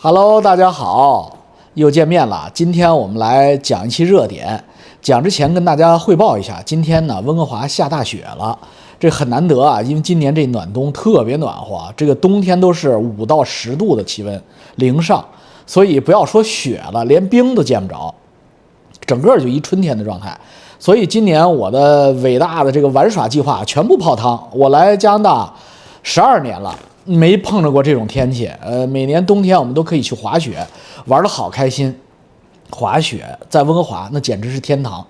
Hello，大家好，又见面了。今天我们来讲一期热点。讲之前跟大家汇报一下，今天呢，温哥华下大雪了，这很难得啊，因为今年这暖冬特别暖和，这个冬天都是五到十度的气温，零上，所以不要说雪了，连冰都见不着，整个就一春天的状态。所以今年我的伟大的这个玩耍计划全部泡汤。我来加拿大十二年了，没碰着过这种天气。呃，每年冬天我们都可以去滑雪，玩的好开心。滑雪在温哥华那简直是天堂，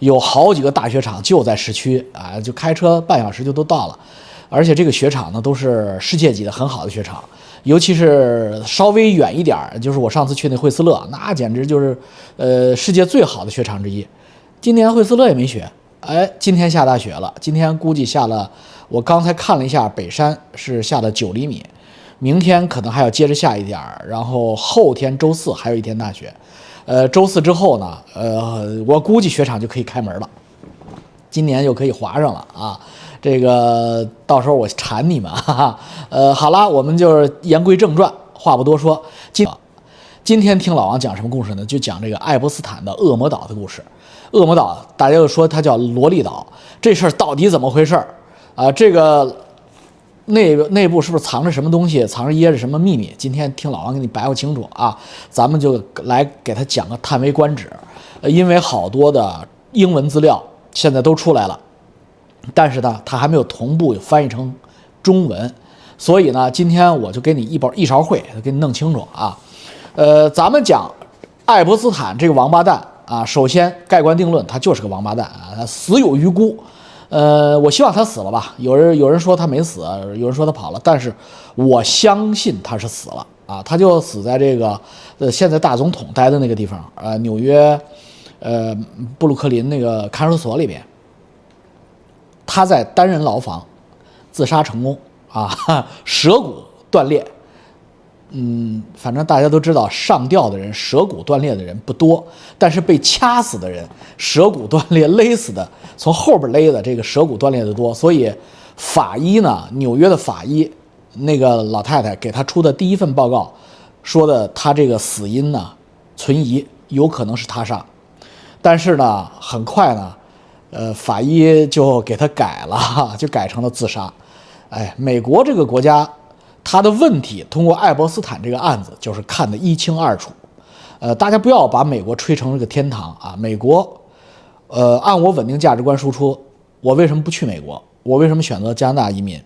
有好几个大雪场就在市区啊，就开车半小时就都到了。而且这个雪场呢都是世界级的很好的雪场，尤其是稍微远一点，就是我上次去那惠斯勒，那简直就是呃世界最好的雪场之一。今年惠斯勒也没雪，哎，今天下大雪了。今天估计下了，我刚才看了一下，北山是下了九厘米，明天可能还要接着下一点儿，然后后天周四还有一天大雪，呃，周四之后呢，呃，我估计雪场就可以开门了，今年就可以滑上了啊。这个到时候我馋你们，哈哈。呃，好了，我们就是言归正传，话不多说，今今天听老王讲什么故事呢？就讲这个爱泼斯坦的恶魔岛的故事。恶魔岛，大家又说它叫萝莉岛，这事儿到底怎么回事啊？这个内内部是不是藏着什么东西，藏着掖着什么秘密？今天听老王给你白话清楚啊，咱们就来给他讲个叹为观止。呃，因为好多的英文资料现在都出来了，但是呢，它还没有同步翻译成中文，所以呢，今天我就给你一包一勺烩，给你弄清楚啊。呃，咱们讲爱泼斯坦这个王八蛋。啊，首先盖棺定论，他就是个王八蛋啊，他死有余辜。呃，我希望他死了吧。有人有人说他没死，有人说他跑了，但是我相信他是死了啊。他就死在这个呃，现在大总统待的那个地方，呃，纽约，呃，布鲁克林那个看守所里边。他在单人牢房自杀成功啊，舌骨断裂。嗯，反正大家都知道，上吊的人舌骨断裂的人不多，但是被掐死的人舌骨断裂、勒死的，从后边勒的这个舌骨断裂的多。所以法医呢，纽约的法医那个老太太给他出的第一份报告说的，他这个死因呢存疑，有可能是他杀。但是呢，很快呢，呃，法医就给他改了，就改成了自杀。哎，美国这个国家。他的问题通过爱泼斯坦这个案子就是看得一清二楚，呃，大家不要把美国吹成这个天堂啊！美国，呃，按我稳定价值观输出，我为什么不去美国？我为什么选择加拿大移民？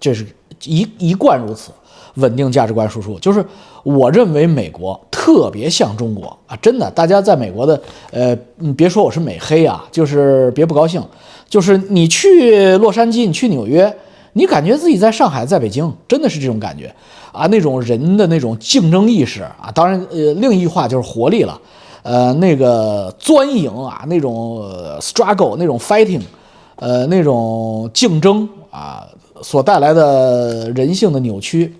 这是一一贯如此，稳定价值观输出就是我认为美国特别像中国啊！真的，大家在美国的，呃，你别说我是美黑啊，就是别不高兴，就是你去洛杉矶，你去纽约。你感觉自己在上海，在北京，真的是这种感觉啊！那种人的那种竞争意识啊，当然，呃，另一话就是活力了，呃，那个钻营啊，那种 struggle，那种 fighting，呃，那种竞争啊，所带来的人性的扭曲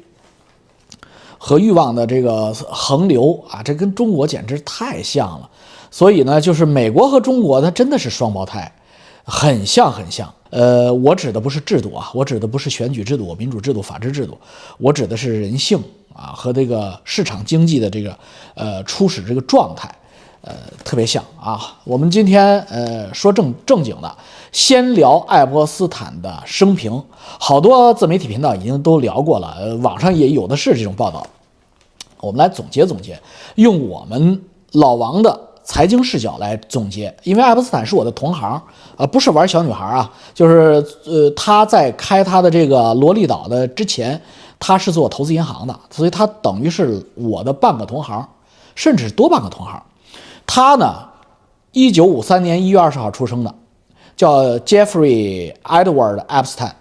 和欲望的这个横流啊，这跟中国简直太像了。所以呢，就是美国和中国，它真的是双胞胎，很像，很像。呃，我指的不是制度啊，我指的不是选举制度、民主制度、法治制度，我指的是人性啊和这个市场经济的这个呃初始这个状态，呃，特别像啊。我们今天呃说正正经的，先聊爱泼斯坦的生平，好多自媒体频道已经都聊过了，呃，网上也有的是这种报道。我们来总结总结，用我们老王的。财经视角来总结，因为爱泼斯坦是我的同行，呃，不是玩小女孩啊，就是呃，他在开他的这个萝莉岛的之前，他是做投资银行的，所以他等于是我的半个同行，甚至是多半个同行。他呢，一九五三年一月二十号出生的，叫 Jeffrey Edward Epstein。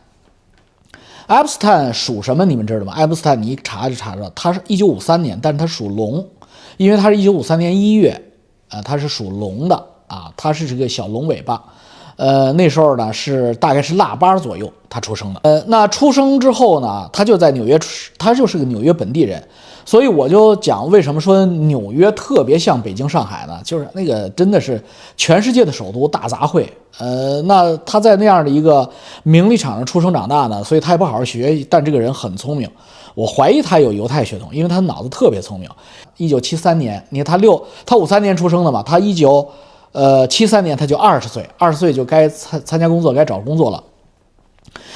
Epstein 属什么？你们知道吗？爱泼斯坦你一查就查着，他是一九五三年，但是他属龙，因为他是一九五三年一月。呃，他是属龙的啊，他是这个小龙尾巴，呃，那时候呢是大概是腊八左右他出生的，呃，那出生之后呢，他就在纽约，他就是个纽约本地人，所以我就讲为什么说纽约特别像北京、上海呢？就是那个真的是全世界的首都大杂烩，呃，那他在那样的一个名利场上出生长大呢，所以他也不好好学，但这个人很聪明。我怀疑他有犹太血统，因为他脑子特别聪明。一九七三年，你看他六，他五三年出生的嘛，他一九，呃，七三年他就二十岁，二十岁就该参参加工作，该找工作了。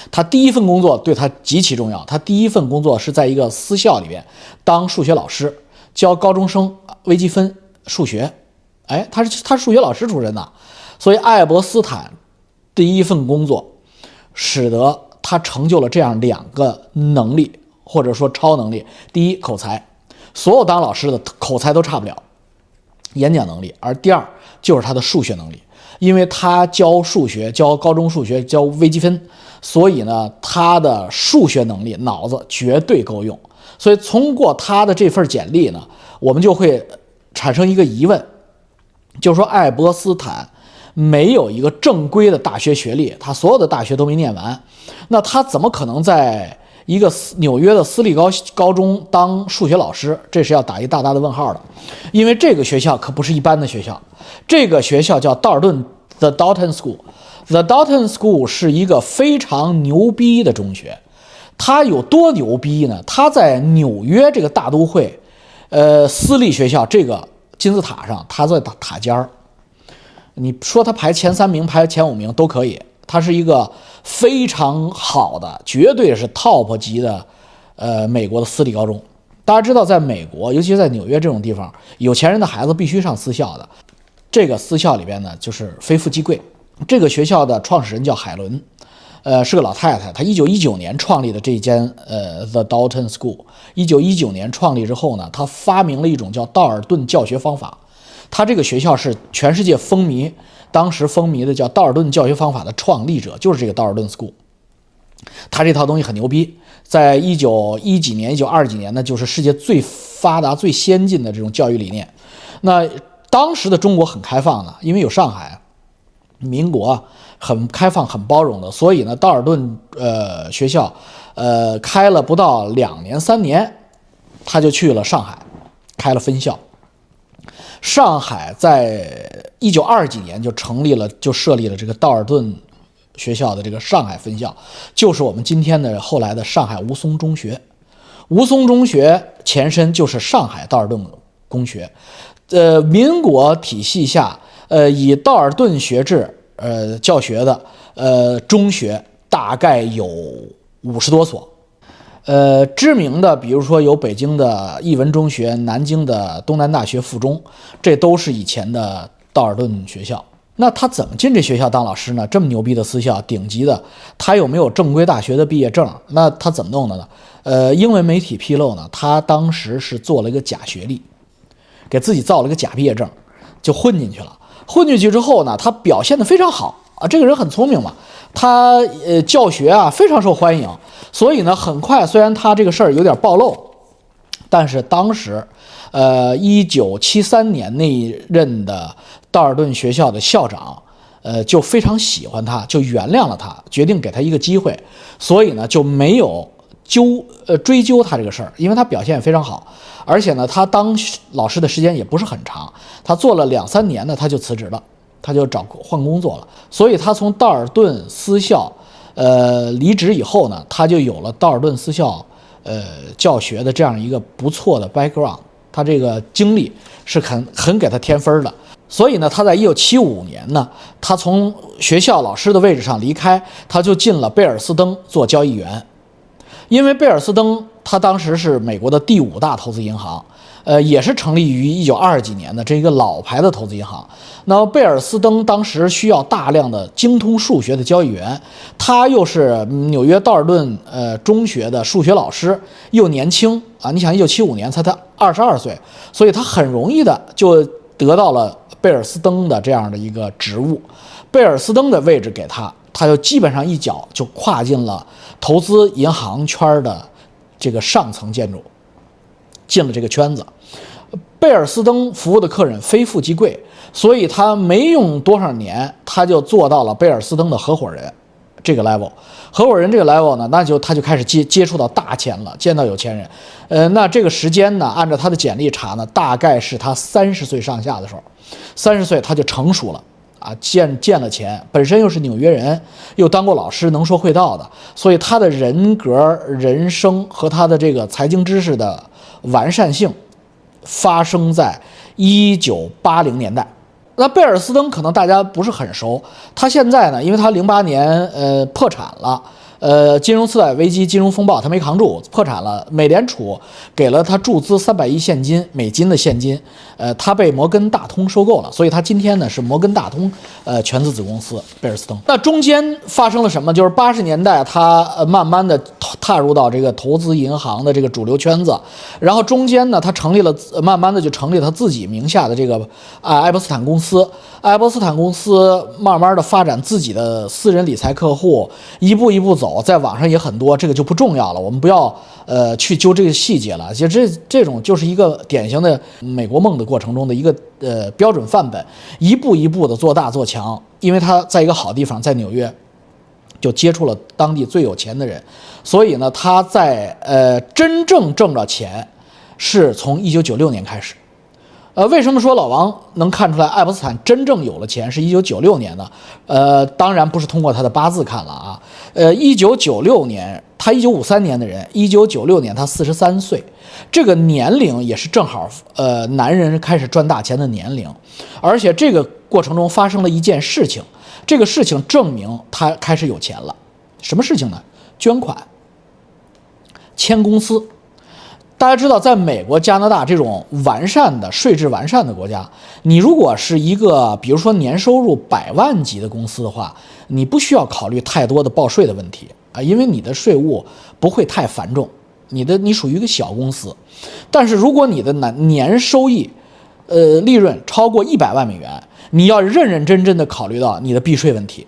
他第一份工作对他极其重要，他第一份工作是在一个私校里边当数学老师，教高中生微积分数学。哎，他是他数学老师出身的，所以爱博斯坦第一份工作使得他成就了这样两个能力，或者说超能力。第一，口才，所有当老师的口才都差不了，演讲能力；而第二就是他的数学能力，因为他教数学，教高中数学，教微积分，所以呢，他的数学能力脑子绝对够用。所以通过他的这份简历呢，我们就会产生一个疑问。就说爱博斯坦没有一个正规的大学学历，他所有的大学都没念完，那他怎么可能在一个私纽约的私立高高中当数学老师？这是要打一大大的问号的，因为这个学校可不是一般的学校，这个学校叫道尔顿 The Dalton School，The Dalton School 是一个非常牛逼的中学，它有多牛逼呢？它在纽约这个大都会，呃，私立学校这个。金字塔上，它在塔塔尖儿。你说它排前三名、排前五名都可以。它是一个非常好的，绝对是 top 级的，呃，美国的私立高中。大家知道，在美国，尤其在纽约这种地方，有钱人的孩子必须上私校的。这个私校里边呢，就是非富即贵。这个学校的创始人叫海伦。呃，是个老太太，她一九一九年创立的这间呃 The Dalton School。一九一九年创立之后呢，她发明了一种叫道尔顿教学方法。她这个学校是全世界风靡，当时风靡的叫道尔顿教学方法的创立者就是这个道尔顿 School。他这套东西很牛逼，在一九一几年、一九二几年呢，就是世界最发达、最先进的这种教育理念。那当时的中国很开放的，因为有上海。民国很开放、很包容的，所以呢，道尔顿呃学校，呃开了不到两年、三年，他就去了上海，开了分校。上海在一九二几年就成立了，就设立了这个道尔顿学校的这个上海分校，就是我们今天的后来的上海吴淞中学。吴淞中学前身就是上海道尔顿公学，呃，民国体系下。呃，以道尔顿学制呃教学的呃中学大概有五十多所，呃，知名的比如说有北京的艺文中学、南京的东南大学附中，这都是以前的道尔顿学校。那他怎么进这学校当老师呢？这么牛逼的私校，顶级的，他有没有正规大学的毕业证？那他怎么弄的呢？呃，英文媒体披露呢，他当时是做了一个假学历，给自己造了个假毕业证，就混进去了。混进去之后呢，他表现得非常好啊，这个人很聪明嘛，他呃教学啊非常受欢迎，所以呢，很快虽然他这个事儿有点暴露，但是当时，呃，一九七三年那一任的道尔顿学校的校长，呃，就非常喜欢他，就原谅了他，决定给他一个机会，所以呢，就没有纠呃追究他这个事儿，因为他表现也非常好。而且呢，他当老师的时间也不是很长，他做了两三年呢，他就辞职了，他就找换工作了。所以他从道尔顿私校，呃，离职以后呢，他就有了道尔顿私校，呃，教学的这样一个不错的 background。他这个经历是很很给他添分的。所以呢，他在一九七五年呢，他从学校老师的位置上离开，他就进了贝尔斯登做交易员，因为贝尔斯登。他当时是美国的第五大投资银行，呃，也是成立于一九二几年的这一个老牌的投资银行。那贝尔斯登当时需要大量的精通数学的交易员，他又是纽约道尔顿呃中学的数学老师，又年轻啊，你想一九七五年才他二十二岁，所以他很容易的就得到了贝尔斯登的这样的一个职务，贝尔斯登的位置给他，他就基本上一脚就跨进了投资银行圈的。这个上层建筑进了这个圈子，贝尔斯登服务的客人非富即贵，所以他没用多少年，他就做到了贝尔斯登的合伙人这个 level。合伙人这个 level 呢，那就他就开始接接触到大钱了，见到有钱人。呃，那这个时间呢，按照他的简历查呢，大概是他三十岁上下的时候，三十岁他就成熟了，啊，见见了钱，本身又是纽约人，又当过老师，能说会道的，所以他的人格、人生和他的这个财经知识的完善性，发生在一九八零年代。那贝尔斯登可能大家不是很熟，他现在呢，因为他零八年呃破产了。呃，金融次贷危机、金融风暴，他没扛住，破产了。美联储给了他注资三百亿现金美金的现金，呃，他被摩根大通收购了，所以他今天呢是摩根大通呃全资子公司贝尔斯登。那中间发生了什么？就是八十年代他呃慢慢的踏入到这个投资银行的这个主流圈子，然后中间呢他成立了，慢慢的就成立他自己名下的这个啊爱伯斯坦公司。爱伯斯坦公司慢慢的发展自己的私人理财客户，一步一步走，在网上也很多，这个就不重要了，我们不要呃去揪这个细节了。其实这这种就是一个典型的美国梦的过程中的一个呃标准范本，一步一步的做大做强，因为他在一个好地方，在纽约，就接触了当地最有钱的人，所以呢，他在呃真正挣着钱，是从一九九六年开始。呃，为什么说老王能看出来爱伯斯坦真正有了钱是一九九六年呢？呃，当然不是通过他的八字看了啊。呃，一九九六年，他一九五三年的人，一九九六年他四十三岁，这个年龄也是正好，呃，男人开始赚大钱的年龄。而且这个过程中发生了一件事情，这个事情证明他开始有钱了。什么事情呢？捐款，签公司。大家知道，在美国、加拿大这种完善的税制完善的国家，你如果是一个，比如说年收入百万级的公司的话，你不需要考虑太多的报税的问题啊，因为你的税务不会太繁重，你的你属于一个小公司。但是如果你的年年收益，呃，利润超过一百万美元，你要认认真真的考虑到你的避税问题。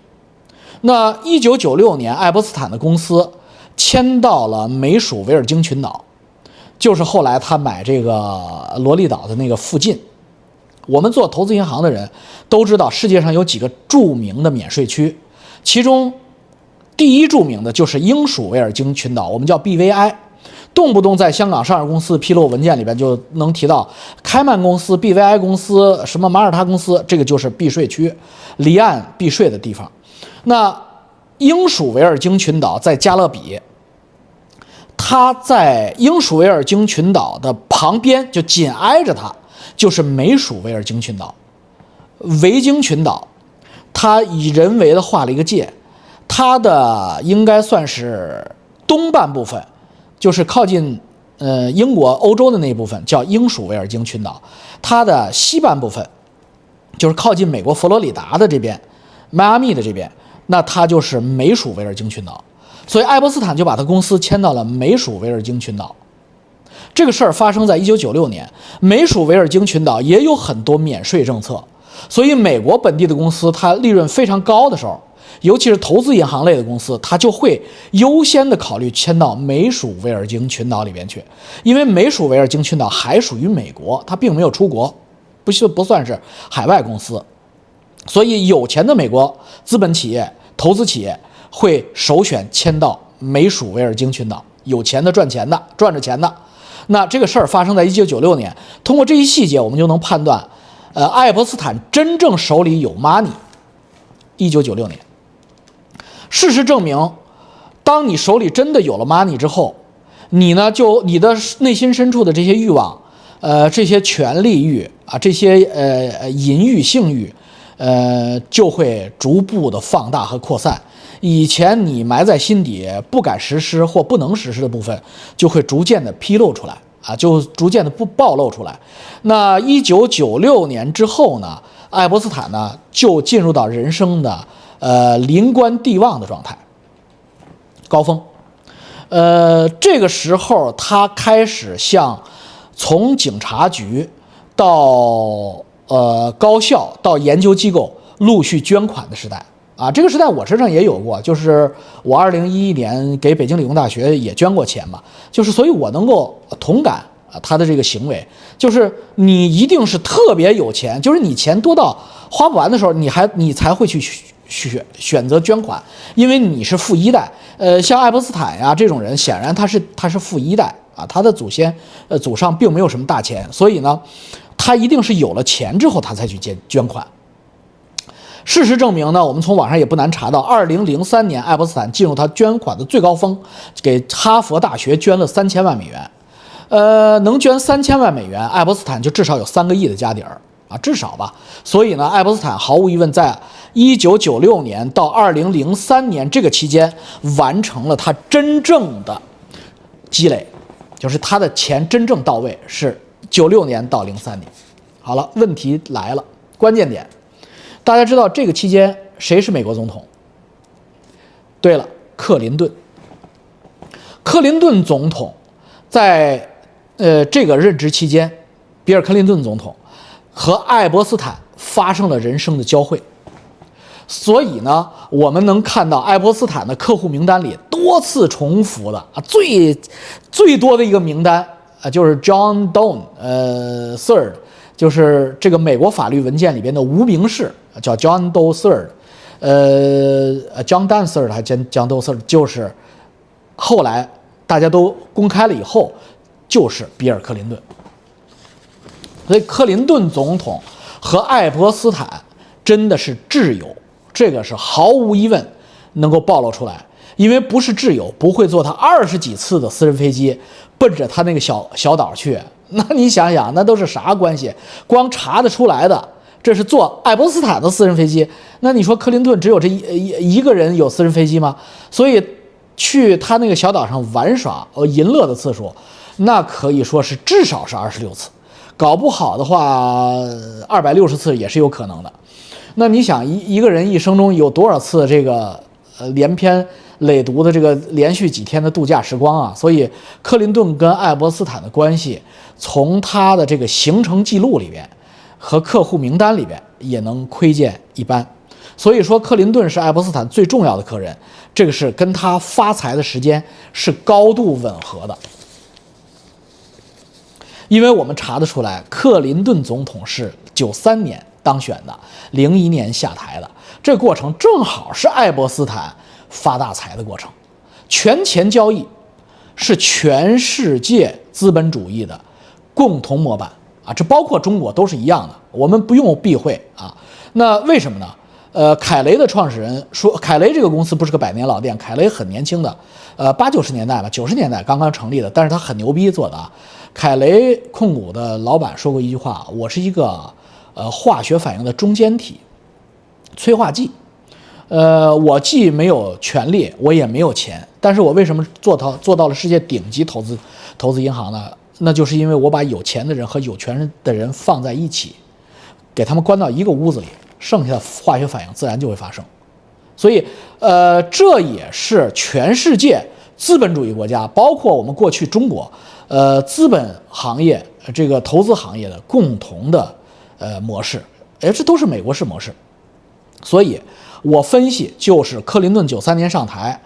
那一九九六年，爱伯斯坦的公司迁到了美属维尔京群岛。就是后来他买这个罗利岛的那个附近，我们做投资银行的人都知道，世界上有几个著名的免税区，其中第一著名的就是英属维尔京群岛，我们叫 BVI，动不动在香港上市公司披露文件里边就能提到开曼公司、BVI 公司、什么马耳他公司，这个就是避税区，离岸避税的地方。那英属维尔京群岛在加勒比。它在英属维尔京群岛的旁边，就紧挨着它，就是美属维尔京群岛，维京群岛，它以人为的画了一个界，它的应该算是东半部分，就是靠近呃英国、欧洲的那一部分叫英属维尔京群岛，它的西半部分，就是靠近美国佛罗里达的这边，迈阿密的这边，那它就是美属维尔京群岛。所以，爱伯斯坦就把他公司迁到了美属维尔京群岛。这个事儿发生在一九九六年，美属维尔京群岛也有很多免税政策。所以，美国本地的公司它利润非常高的时候，尤其是投资银行类的公司，它就会优先的考虑迁到美属维尔京群岛里边去，因为美属维尔京群岛还属于美国，它并没有出国，不是不算是海外公司。所以，有钱的美国资本企业、投资企业。会首选迁到美属维尔京群岛，有钱的赚钱的赚着钱的。那这个事儿发生在一九九六年，通过这一细节，我们就能判断，呃，爱伯斯坦真正手里有 money。一九九六年，事实证明，当你手里真的有了 money 之后，你呢就你的内心深处的这些欲望，呃，这些权力欲啊，这些呃淫欲性欲，呃，就会逐步的放大和扩散。以前你埋在心底不敢实施或不能实施的部分，就会逐渐的披露出来啊，就逐渐的不暴露出来。那一九九六年之后呢，爱伯斯坦呢就进入到人生的呃临官地望的状态，高峰。呃，这个时候他开始向从警察局到呃高校到研究机构陆续捐款的时代。啊，这个时代我身上也有过，就是我二零一一年给北京理工大学也捐过钱嘛，就是所以我能够同感啊他的这个行为，就是你一定是特别有钱，就是你钱多到花不完的时候，你还你才会去选选择捐款，因为你是富一代。呃，像爱伯斯坦呀这种人，显然他是他是富一代。啊，他的祖先呃祖上并没有什么大钱，所以呢，他一定是有了钱之后他才去捐捐款。事实证明呢，我们从网上也不难查到，二零零三年爱泼斯坦进入他捐款的最高峰，给哈佛大学捐了三千万美元。呃，能捐三千万美元，爱泼斯坦就至少有三个亿的家底儿啊，至少吧。所以呢，爱泼斯坦毫无疑问，在一九九六年到二零零三年这个期间，完成了他真正的积累，就是他的钱真正到位是九六年到零三年。好了，问题来了，关键点，大家知道这个期间谁是美国总统？对了，克林顿。克林顿总统在。呃，这个任职期间，比尔·克林顿总统和爱伯斯坦发生了人生的交汇，所以呢，我们能看到爱伯斯坦的客户名单里多次重复的啊，最最多的一个名单啊，就是 John Doe，呃，Third，就是这个美国法律文件里边的无名氏，叫 John Doe Third，呃，John Doe Third 还叫 John Doe Third，就是后来大家都公开了以后。就是比尔·克林顿，所以克林顿总统和爱泼斯坦真的是挚友，这个是毫无疑问能够暴露出来。因为不是挚友，不会坐他二十几次的私人飞机奔着他那个小小岛去。那你想想，那都是啥关系？光查得出来的，这是坐爱泼斯坦的私人飞机。那你说克林顿只有这一一一个人有私人飞机吗？所以去他那个小岛上玩耍、呃淫乐的次数。那可以说是至少是二十六次，搞不好的话，二百六十次也是有可能的。那你想，一一个人一生中有多少次这个呃连篇累读的这个连续几天的度假时光啊？所以，克林顿跟爱伯斯坦的关系，从他的这个行程记录里边和客户名单里边也能窥见一斑。所以说，克林顿是爱伯斯坦最重要的客人，这个是跟他发财的时间是高度吻合的。因为我们查得出来，克林顿总统是九三年当选的，零一年下台的，这过程正好是爱伯斯坦发大财的过程。权钱交易是全世界资本主义的共同模板啊，这包括中国都是一样的，我们不用避讳啊。那为什么呢？呃，凯雷的创始人说，凯雷这个公司不是个百年老店，凯雷很年轻的，呃，八九十年代吧，九十年代刚刚成立的，但是他很牛逼做的啊。凯雷控股的老板说过一句话：“我是一个呃化学反应的中间体，催化剂。呃，我既没有权利，我也没有钱，但是我为什么做到做到了世界顶级投资投资银行呢？那就是因为我把有钱的人和有权的人放在一起，给他们关到一个屋子里，剩下的化学反应自然就会发生。所以，呃，这也是全世界资本主义国家，包括我们过去中国。”呃，资本行业这个投资行业的共同的呃模式，哎，这都是美国式模式。所以，我分析就是克林顿九三年上台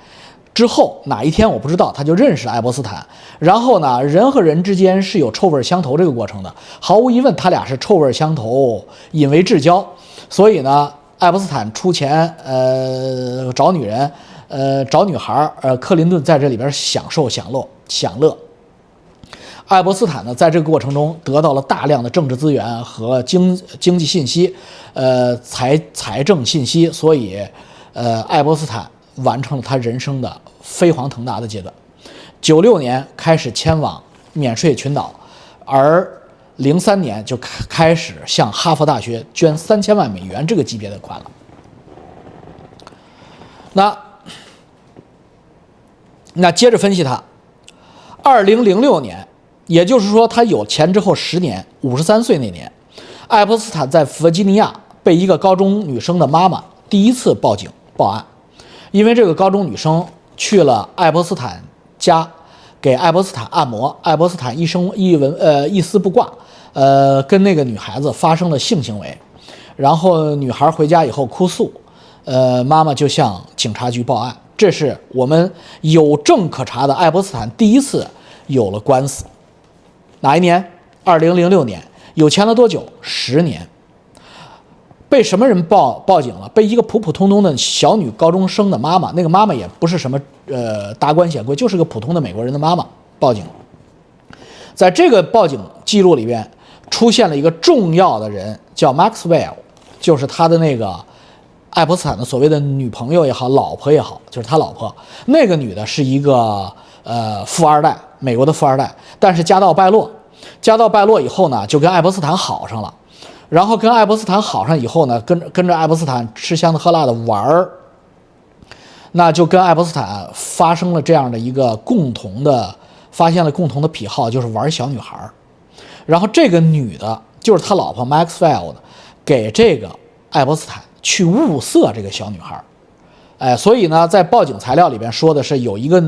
之后哪一天我不知道，他就认识爱泼斯坦。然后呢，人和人之间是有臭味相投这个过程的。毫无疑问，他俩是臭味相投，引为至交。所以呢，爱泼斯坦出钱呃找女人，呃找女孩，呃克林顿在这里边享受享乐享乐。爱伯斯坦呢，在这个过程中得到了大量的政治资源和经经济信息，呃，财财政信息，所以，呃，爱伯斯坦完成了他人生的飞黄腾达的阶段。九六年开始迁往免税群岛，而零三年就开开始向哈佛大学捐三千万美元这个级别的款了。那，那接着分析他，二零零六年。也就是说，他有钱之后十年，五十三岁那年，爱泼斯坦在弗吉尼亚被一个高中女生的妈妈第一次报警报案，因为这个高中女生去了爱泼斯坦家，给爱泼斯坦按摩，爱泼斯坦一生一文呃一丝不挂，呃跟那个女孩子发生了性行为，然后女孩回家以后哭诉，呃妈妈就向警察局报案，这是我们有证可查的爱泼斯坦第一次有了官司。哪一年？二零零六年。有钱了多久？十年。被什么人报报警了？被一个普普通通的小女高中生的妈妈。那个妈妈也不是什么呃达官显贵，就是个普通的美国人的妈妈报警。在这个报警记录里边，出现了一个重要的人，叫 Maxwell，就是他的那个爱泼斯坦的所谓的女朋友也好，老婆也好，就是他老婆那个女的是一个呃富二代，美国的富二代，但是家道败落，家道败落以后呢，就跟爱泼斯坦好上了，然后跟爱泼斯坦好上以后呢，跟跟着爱泼斯坦吃香的喝辣的玩儿，那就跟爱泼斯坦发生了这样的一个共同的，发现了共同的癖好，就是玩小女孩儿，然后这个女的就是他老婆 Maxwell 给这个爱泼斯坦。去物色这个小女孩儿，哎，所以呢，在报警材料里边说的是有一个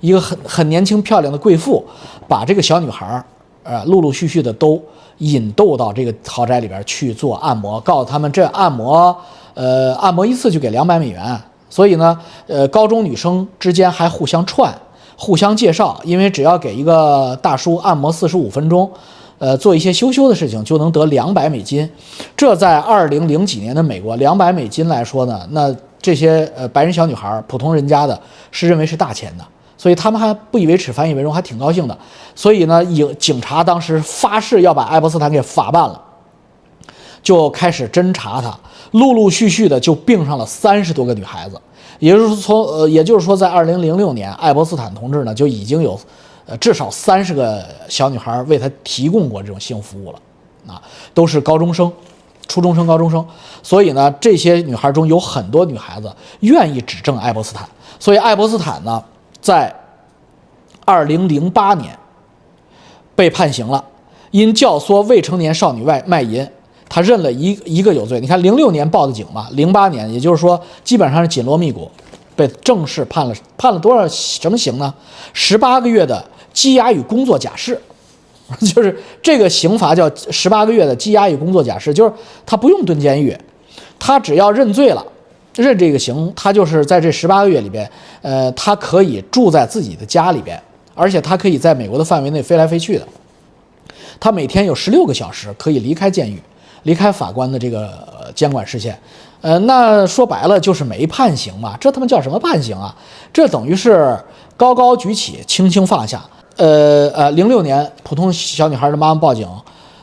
一个很很年轻漂亮的贵妇，把这个小女孩儿，呃，陆陆续续的都引逗到这个豪宅里边去做按摩，告诉他们这按摩，呃，按摩一次就给两百美元。所以呢，呃，高中女生之间还互相串，互相介绍，因为只要给一个大叔按摩四十五分钟。呃，做一些羞羞的事情就能得两百美金，这在二零零几年的美国，两百美金来说呢，那这些呃白人小女孩、普通人家的是认为是大钱的，所以他们还不以为耻，反以为荣，还挺高兴的。所以呢，警警察当时发誓要把爱泼斯坦给法办了，就开始侦查他，陆陆续续的就并上了三十多个女孩子，也就是说，从呃，也就是说，在二零零六年，爱泼斯坦同志呢就已经有。呃，至少三十个小女孩为他提供过这种性服务了，啊，都是高中生、初中生、高中生，所以呢，这些女孩中有很多女孩子愿意指证爱泼斯坦，所以爱泼斯坦呢，在二零零八年被判刑了，因教唆未成年少女外卖淫，他认了一一个有罪。你看，零六年报的警嘛，零八年，也就是说，基本上是紧锣密鼓，被正式判了，判了多少什么刑呢？十八个月的。羁押与工作假释，就是这个刑罚叫十八个月的羁押与工作假释，就是他不用蹲监狱，他只要认罪了，认这个刑，他就是在这十八个月里边，呃，他可以住在自己的家里边，而且他可以在美国的范围内飞来飞去的，他每天有十六个小时可以离开监狱，离开法官的这个监管视线，呃，那说白了就是没判刑嘛，这他妈叫什么判刑啊？这等于是高高举起，轻轻放下。呃呃，零六年普通小女孩的妈妈报警，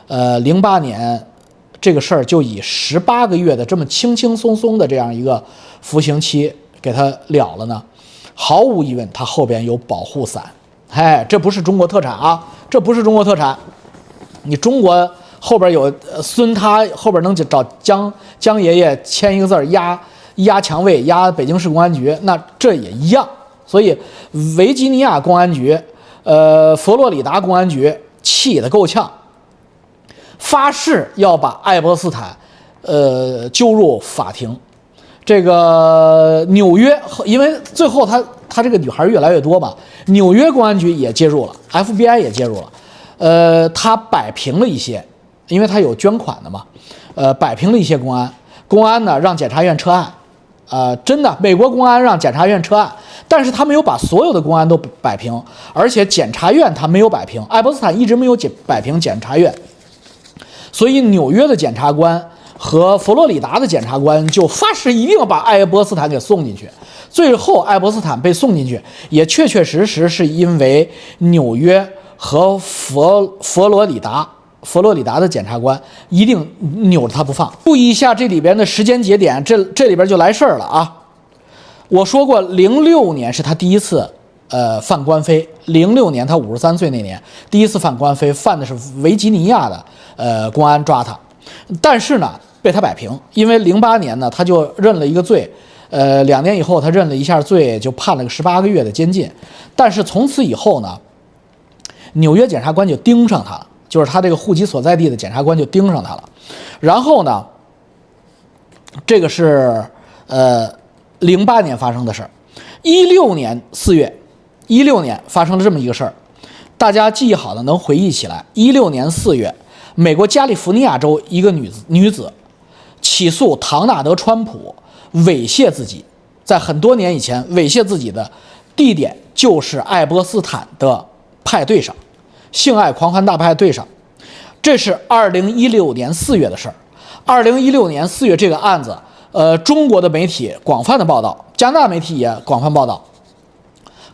呃，零八年这个事儿就以十八个月的这么轻轻松松的这样一个服刑期给他了了呢，毫无疑问，他后边有保护伞，哎，这不是中国特产啊，这不是中国特产，你中国后边有孙他后边能找江江爷爷签一个字儿压压强位压北京市公安局，那这也一样，所以维吉尼亚公安局。呃，佛罗里达公安局气得够呛，发誓要把爱泼斯坦，呃，揪入法庭。这个纽约，因为最后他他这个女孩越来越多嘛，纽约公安局也介入了，FBI 也介入了。呃，他摆平了一些，因为他有捐款的嘛，呃，摆平了一些公安，公安呢让检察院撤案。呃，真的，美国公安让检察院撤案，但是他没有把所有的公安都摆平，而且检察院他没有摆平，爱泼斯坦一直没有检摆平检察院，所以纽约的检察官和佛罗里达的检察官就发誓一定要把爱泼斯坦给送进去。最后，爱泼斯坦被送进去，也确确实实是因为纽约和佛佛罗里达。佛罗里达的检察官一定扭着他不放。注意一下这里边的时间节点，这这里边就来事儿了啊！我说过，零六年是他第一次，呃，犯官非。零六年他五十三岁那年，第一次犯官非，犯的是维吉尼亚的，呃，公安抓他，但是呢，被他摆平，因为零八年呢，他就认了一个罪，呃，两年以后他认了一下罪，就判了个十八个月的监禁。但是从此以后呢，纽约检察官就盯上他了。就是他这个户籍所在地的检察官就盯上他了，然后呢，这个是呃零八年发生的事儿，一六年四月，一六年发生了这么一个事儿，大家记忆好的能回忆起来，一六年四月，美国加利福尼亚州一个女子女子起诉唐纳德川普猥亵自己，在很多年以前猥亵自己的地点就是爱泼斯坦的派对上。性爱狂欢大派对上，这是二零一六年四月的事儿。二零一六年四月这个案子，呃，中国的媒体广泛的报道，加拿大媒体也广泛报道，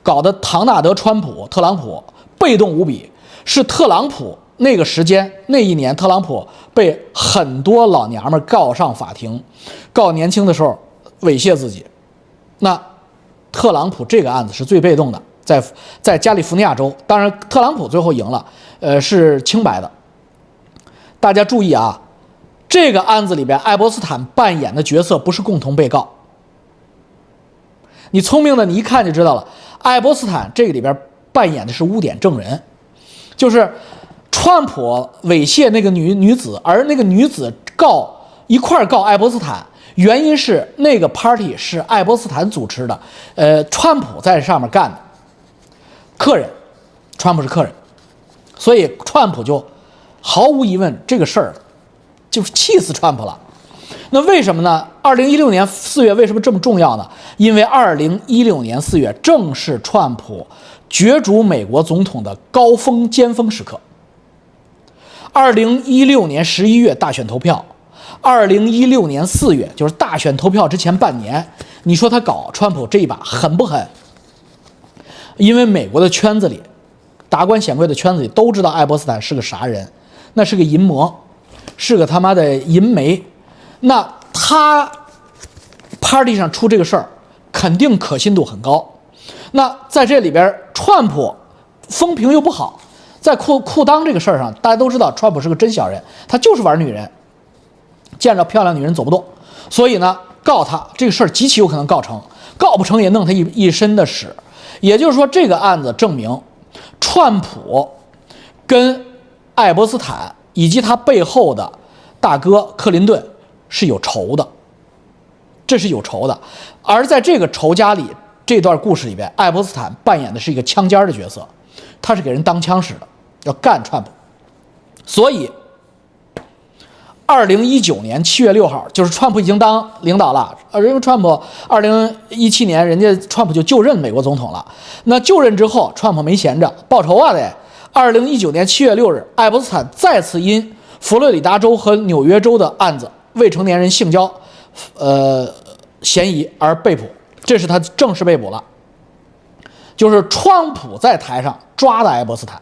搞得唐纳德川普特朗普被动无比。是特朗普那个时间那一年，特朗普被很多老娘们告上法庭，告年轻的时候猥亵自己。那特朗普这个案子是最被动的，在在加利福尼亚州，当然特朗普最后赢了，呃，是清白的。大家注意啊，这个案子里边，爱伯斯坦扮演的角色不是共同被告。你聪明的，你一看就知道了，爱伯斯坦这个里边扮演的是污点证人，就是川普猥亵那个女女子，而那个女子告一块告爱伯斯坦，原因是那个 party 是爱伯斯坦主持的，呃，川普在上面干的，客人，川普是客人，所以川普就毫无疑问这个事儿就是气死川普了。那为什么呢？二零一六年四月为什么这么重要呢？因为二零一六年四月正是川普角逐美国总统的高峰尖峰时刻。二零一六年十一月大选投票，二零一六年四月就是大选投票之前半年，你说他搞川普这一把狠不狠？因为美国的圈子里，达官显贵的圈子里都知道爱泼斯坦是个啥人，那是个淫魔，是个他妈的淫媒。那他 party 上出这个事儿，肯定可信度很高。那在这里边，川普风评又不好，在裤裤裆这个事儿上，大家都知道川普是个真小人，他就是玩女人，见着漂亮女人走不动。所以呢，告他这个事儿极其有可能告成，告不成也弄他一一身的屎。也就是说，这个案子证明，川普跟爱伯斯坦以及他背后的大哥克林顿。是有仇的，这是有仇的，而在这个仇家里，这段故事里边，爱伯斯坦扮演的是一个枪尖的角色，他是给人当枪使的，要干川普。所以，二零一九年七月六号，就是川普已经当领导了，呃，因为川普二零一七年人家川普就就任美国总统了，那就任之后，川普没闲着，报仇啊得。二零一九年七月六日，爱伯斯坦再次因佛罗里达州和纽约州的案子。未成年人性交，呃，嫌疑而被捕，这是他正式被捕了。就是川普在台上抓的爱伯斯坦，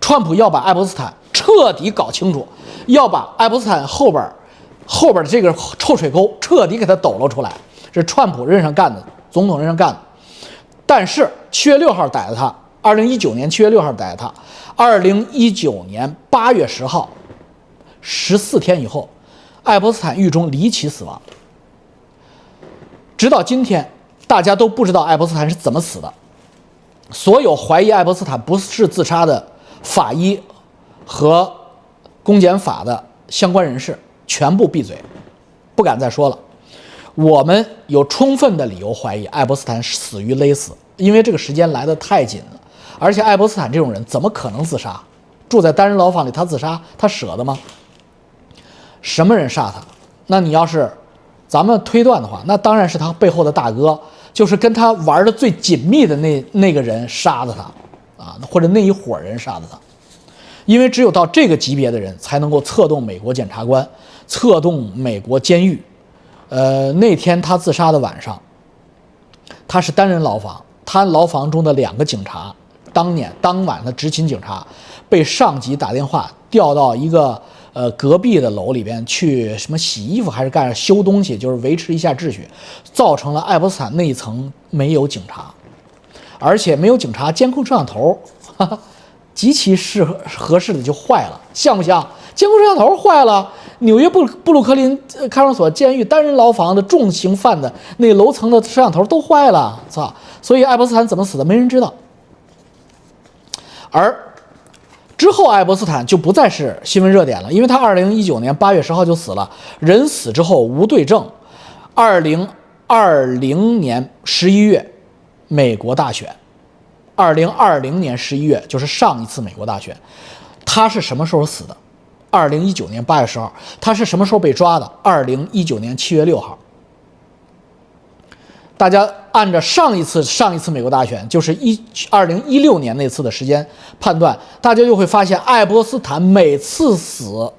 川普要把爱伯斯坦彻底搞清楚，要把爱伯斯坦后边后边的这个臭水沟彻底给他抖搂出来，是川普任上干的，总统任上干的。但是七月六号逮的他，二零一九年七月六号逮的他，二零一九年八月十号，十四天以后。爱伯斯坦狱中离奇死亡，直到今天，大家都不知道爱伯斯坦是怎么死的。所有怀疑爱伯斯坦不是自杀的法医和公检法的相关人士全部闭嘴，不敢再说了。我们有充分的理由怀疑爱伯斯坦死于勒死，因为这个时间来得太紧了。而且爱伯斯坦这种人怎么可能自杀？住在单人牢房里，他自杀，他舍得吗？什么人杀他？那你要是咱们推断的话，那当然是他背后的大哥，就是跟他玩的最紧密的那那个人杀的他，啊，或者那一伙人杀的他。因为只有到这个级别的人才能够策动美国检察官，策动美国监狱。呃，那天他自杀的晚上，他是单人牢房，他牢房中的两个警察，当年当晚的执勤警察，被上级打电话调到一个。呃，隔壁的楼里边去什么洗衣服还是干修东西，就是维持一下秩序，造成了爱泼斯坦那一层没有警察，而且没有警察，监控摄像头哈，极其适合合适的就坏了，像不像？监控摄像头坏了，纽约布布鲁克林看守所监狱单人牢房的重刑犯的那楼层的摄像头都坏了，操！所以爱泼斯坦怎么死的，没人知道，而。之后，爱伯斯坦就不再是新闻热点了，因为他二零一九年八月十号就死了。人死之后无对证。二零二零年十一月，美国大选。二零二零年十一月就是上一次美国大选。他是什么时候死的？二零一九年八月十号。他是什么时候被抓的？二零一九年七月六号。大家按照上一次上一次美国大选，就是一二零一六年那次的时间判断，大家就会发现，爱伯斯坦每次死，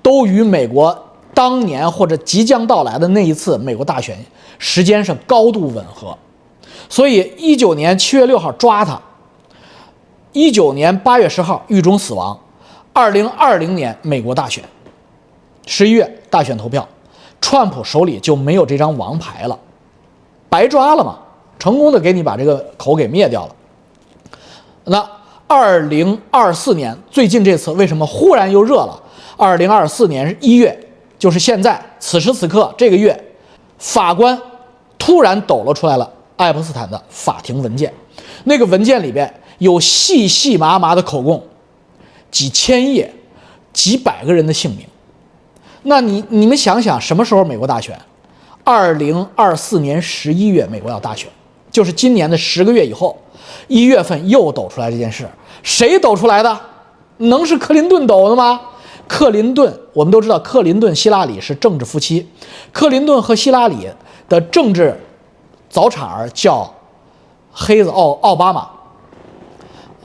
都与美国当年或者即将到来的那一次美国大选时间是高度吻合。所以一九年七月六号抓他，一九年八月十号狱中死亡，二零二零年美国大选，十一月大选投票，川普手里就没有这张王牌了。白抓了嘛，成功的给你把这个口给灭掉了。那二零二四年最近这次为什么忽然又热了？二零二四年一月，就是现在此时此刻这个月，法官突然抖了出来了爱泼斯坦的法庭文件，那个文件里边有细细麻麻的口供，几千页，几百个人的姓名。那你你们想想，什么时候美国大选？二零二四年十一月，美国要大选，就是今年的十个月以后，一月份又抖出来这件事，谁抖出来的？能是克林顿抖的吗？克林顿，我们都知道，克林顿、希拉里是政治夫妻，克林顿和希拉里的政治早产儿叫黑子奥奥巴马，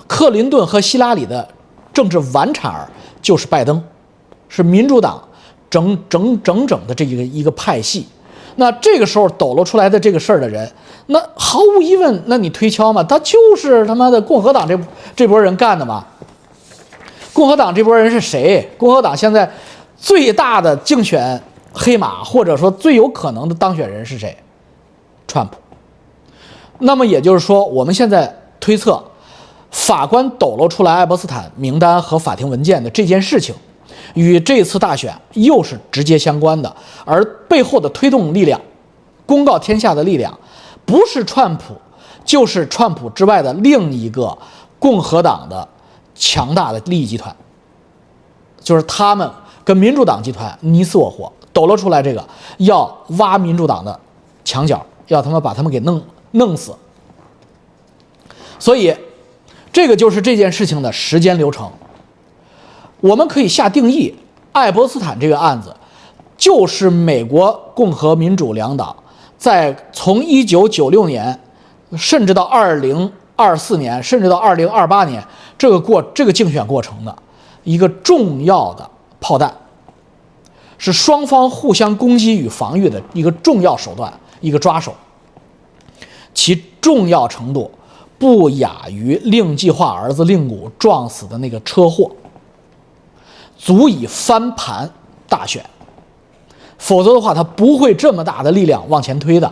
克林顿和希拉里的政治晚产儿就是拜登，是民主党整整整整的这一个一个派系。那这个时候抖露出来的这个事儿的人，那毫无疑问，那你推敲嘛，他就是他妈的共和党这这波人干的嘛。共和党这波人是谁？共和党现在最大的竞选黑马，或者说最有可能的当选人是谁？川普。那么也就是说，我们现在推测，法官抖露出来爱泼斯坦名单和法庭文件的这件事情。与这次大选又是直接相关的，而背后的推动力量、公告天下的力量，不是川普，就是川普之外的另一个共和党的强大的利益集团，就是他们跟民主党集团你死我活，抖了出来这个要挖民主党的墙角，要他妈把他们给弄弄死。所以，这个就是这件事情的时间流程。我们可以下定义，爱泼斯坦这个案子，就是美国共和民主两党在从一九九六年，甚至到二零二四年，甚至到二零二八年这个过这个竞选过程的一个重要的炮弹，是双方互相攻击与防御的一个重要手段，一个抓手，其重要程度不亚于令计划儿子令谷撞死的那个车祸。足以翻盘大选，否则的话，他不会这么大的力量往前推的。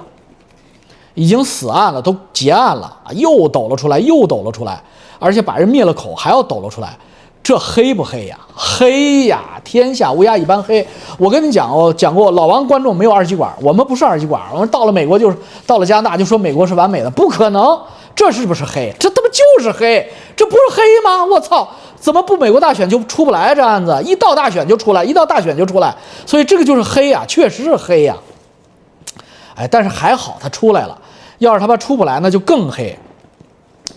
已经死案了，都结案了，又抖了出来，又抖了出来，而且把人灭了口，还要抖了出来，这黑不黑呀？黑呀！天下乌鸦一般黑。我跟你讲，我讲过，老王观众没有二极管，我们不是二极管，我们到了美国就是到了加拿大就说美国是完美的，不可能。这是不是黑？这他妈就是黑，这不是黑吗？我操！怎么不美国大选就出不来这案子？一到大选就出来，一到大选就出来，所以这个就是黑呀，确实是黑呀。哎，但是还好他出来了，要是他妈出不来，那就更黑。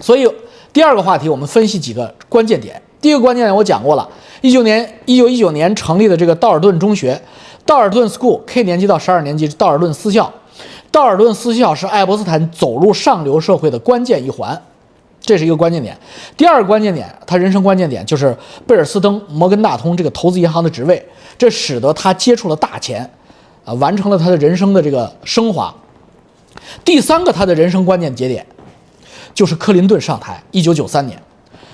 所以第二个话题，我们分析几个关键点。第一个关键点我讲过了，一九年一九一九年成立的这个道尔顿中学，道尔顿 School K 年级到十二年级，道尔顿私校。道尔顿私校是爱泼斯坦走入上流社会的关键一环，这是一个关键点。第二个关键点，他人生关键点就是贝尔斯登摩根大通这个投资银行的职位，这使得他接触了大钱，啊，完成了他的人生的这个升华。第三个他的人生关键节点，就是克林顿上台，一九九三年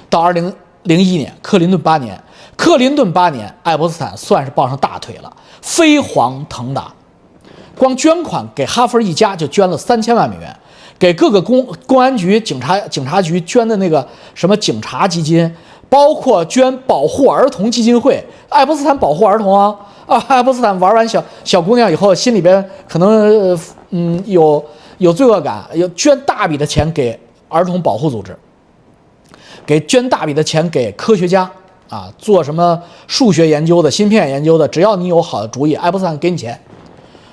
到二零零一年，克林顿八年，克林顿八年，爱泼斯坦算是抱上大腿了，飞黄腾达。光捐款给哈佛一家就捐了三千万美元，给各个公公安局、警察警察局捐的那个什么警察基金，包括捐保护儿童基金会。爱泼斯坦保护儿童啊啊！爱泼斯坦玩完小小姑娘以后，心里边可能嗯有有罪恶感，要捐大笔的钱给儿童保护组织，给捐大笔的钱给科学家啊，做什么数学研究的、芯片研究的，只要你有好的主意，爱泼斯坦给你钱。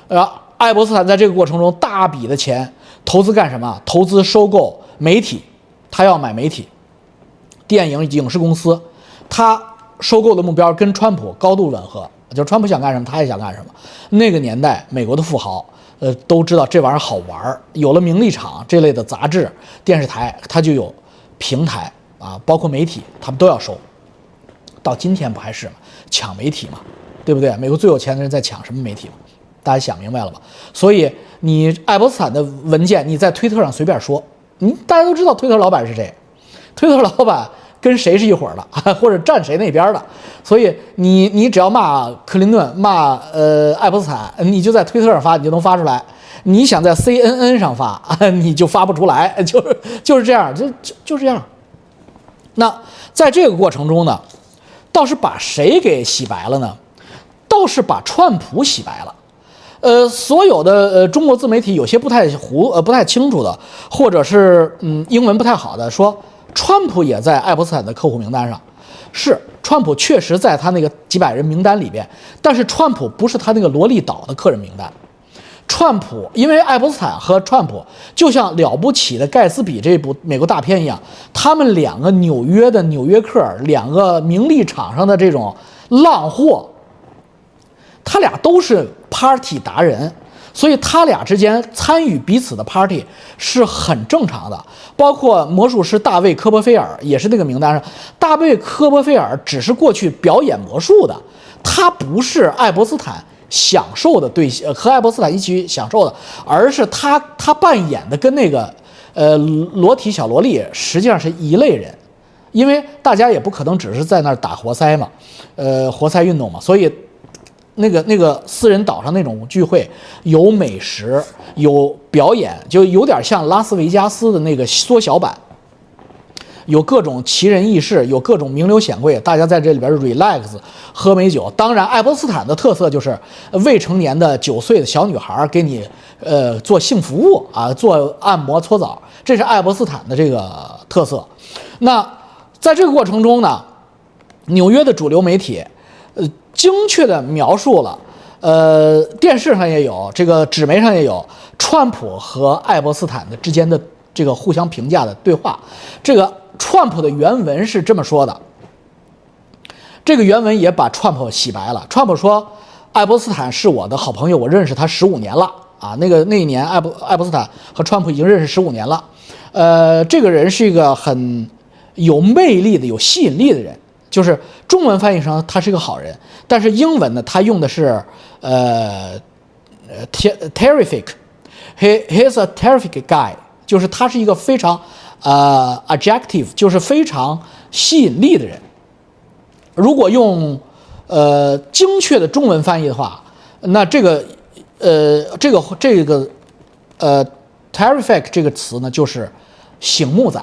呃，爱泼斯坦在这个过程中大笔的钱投资干什么？投资收购媒体，他要买媒体、电影影视公司。他收购的目标跟川普高度吻合，就是川普想干什么，他也想干什么。那个年代，美国的富豪，呃，都知道这玩意儿好玩儿。有了名利场这类的杂志、电视台，他就有平台啊，包括媒体，他们都要收。到今天不还是吗？抢媒体嘛，对不对？美国最有钱的人在抢什么媒体嘛？大家想明白了吧？所以你爱泼斯坦的文件，你在推特上随便说，你大家都知道推特老板是谁？推特老板跟谁是一伙的，或者站谁那边的。所以你你只要骂克林顿，骂呃爱泼斯坦，你就在推特上发，你就能发出来。你想在 CNN 上发，你就发不出来，就是就是这样，就就就这样。那在这个过程中呢，倒是把谁给洗白了呢？倒是把川普洗白了。呃，所有的呃中国自媒体有些不太糊呃不太清楚的，或者是嗯英文不太好的，说川普也在爱泼斯坦的客户名单上。是，川普确实在他那个几百人名单里边，但是川普不是他那个罗利岛的客人名单。川普因为爱泼斯坦和川普就像了不起的盖茨比这部美国大片一样，他们两个纽约的纽约客，两个名利场上的这种浪货，他俩都是 party 达人，所以他俩之间参与彼此的 party 是很正常的。包括魔术师大卫科波菲尔也是那个名单上，大卫科波菲尔只是过去表演魔术的，他不是爱泼斯坦。享受的对象和爱泼斯坦一起享受的，而是他他扮演的跟那个呃裸体小萝莉实际上是一类人，因为大家也不可能只是在那儿打活塞嘛，呃活塞运动嘛，所以那个那个私人岛上那种聚会有美食有表演，就有点像拉斯维加斯的那个缩小版。有各种奇人异事，有各种名流显贵，大家在这里边 relax 喝美酒。当然，爱泼斯坦的特色就是未成年的九岁的小女孩给你呃做性服务啊，做按摩搓澡，这是爱泼斯坦的这个特色。那在这个过程中呢，纽约的主流媒体精确的描述了，呃电视上也有，这个纸媒上也有，川普和爱泼斯坦的之间的这个互相评价的对话，这个。川普的原文是这么说的，这个原文也把川普洗白了。川普说：“爱泼斯坦是我的好朋友，我认识他十五年了啊。那个那一年，爱博爱泼斯坦和川普已经认识十五年了。呃，这个人是一个很有魅力的、有吸引力的人。就是中文翻译成他是一个好人，但是英文呢，他用的是呃呃 terrific，he he's a terrific guy，就是他是一个非常。”呃，adjective 就是非常吸引力的人。如果用呃精确的中文翻译的话，那这个呃这个这个呃 terrific 这个词呢，就是醒目仔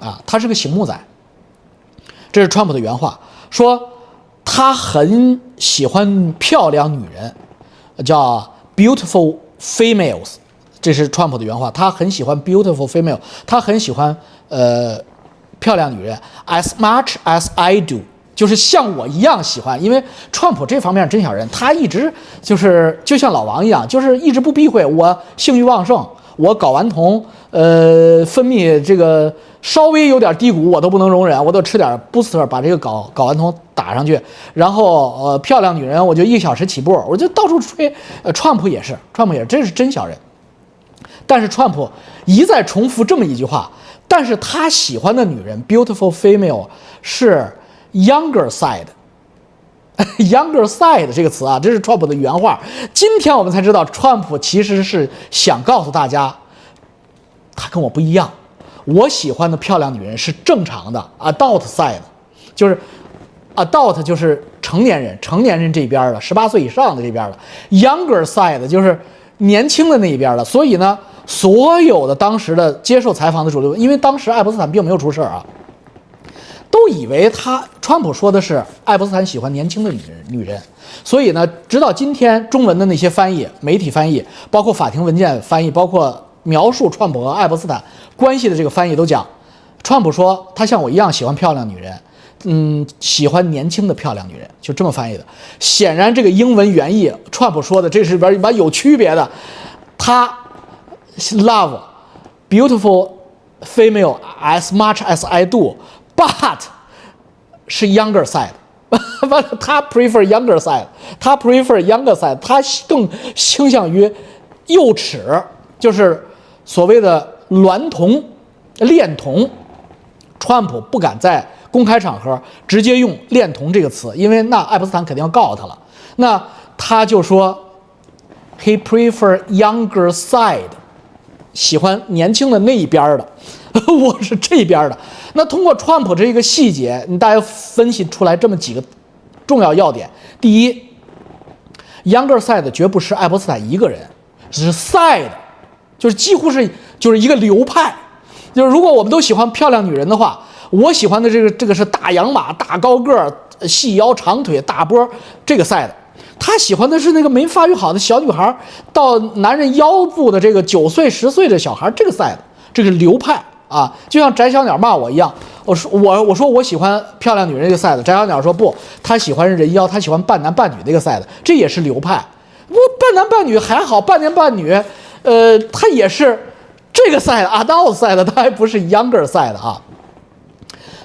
啊，他是个醒目仔。这是川普的原话，说他很喜欢漂亮女人，叫 beautiful females。这是川普的原话，他很喜欢 beautiful female，他很喜欢呃漂亮女人，as much as I do，就是像我一样喜欢。因为川普这方面真小人，他一直就是就像老王一样，就是一直不避讳。我性欲旺盛，我睾丸酮呃分泌这个稍微有点低谷，我都不能容忍，我都吃点 booster 把这个睾睾丸酮打上去。然后呃漂亮女人，我就一小时起步，我就到处吹。呃，川普也是，川普也是，这是真小人。但是川普一再重复这么一句话，但是他喜欢的女人 beautiful female 是 younger side Younger side 这个词啊，这是川普的原话。今天我们才知道，川普其实是想告诉大家，他跟我不一样，我喜欢的漂亮女人是正常的 adult side，就是 adult 就是成年人，成年人这边的，十八岁以上的这边的 younger side 就是年轻的那一边的，所以呢。所有的当时的接受采访的主流，因为当时爱泼斯坦并没有出事儿啊，都以为他川普说的是爱泼斯坦喜欢年轻的女人，女人。所以呢，直到今天，中文的那些翻译、媒体翻译，包括法庭文件翻译，包括描述川普和爱泼斯坦关系的这个翻译，都讲，川普说他像我一样喜欢漂亮女人，嗯，喜欢年轻的漂亮女人，就这么翻译的。显然，这个英文原意，川普说的这是里边一般有区别的，他。Love beautiful female as much as I do, but 是 younger side，他 prefer younger side，他 prefer younger side，他更倾向于幼齿，就是所谓的娈童、恋童。川普不敢在公开场合直接用“恋童”这个词，因为那爱泼斯坦肯定要告他了。那他就说，he prefer younger side。喜欢年轻的那一边的，我是这边的。那通过川普这一个细节，你大家分析出来这么几个重要要点：第一，Younger Side 绝不是爱泼斯坦一个人，是 Side，就是几乎是就是一个流派。就是如果我们都喜欢漂亮女人的话，我喜欢的这个这个是大洋马、大高个儿、细腰长腿、大波这个 Side。他喜欢的是那个没发育好的小女孩，到男人腰部的这个九岁十岁的小孩，这个 side，这个流派啊，就像翟小鸟骂我一样，我说我我说我喜欢漂亮女人这个赛的翟小鸟说不，他喜欢人妖，他喜欢半男半女那个赛的这也是流派。我半男半女还好，半男半女，呃，他也是这个赛的，adult 赛的他还不是 younger 赛的啊。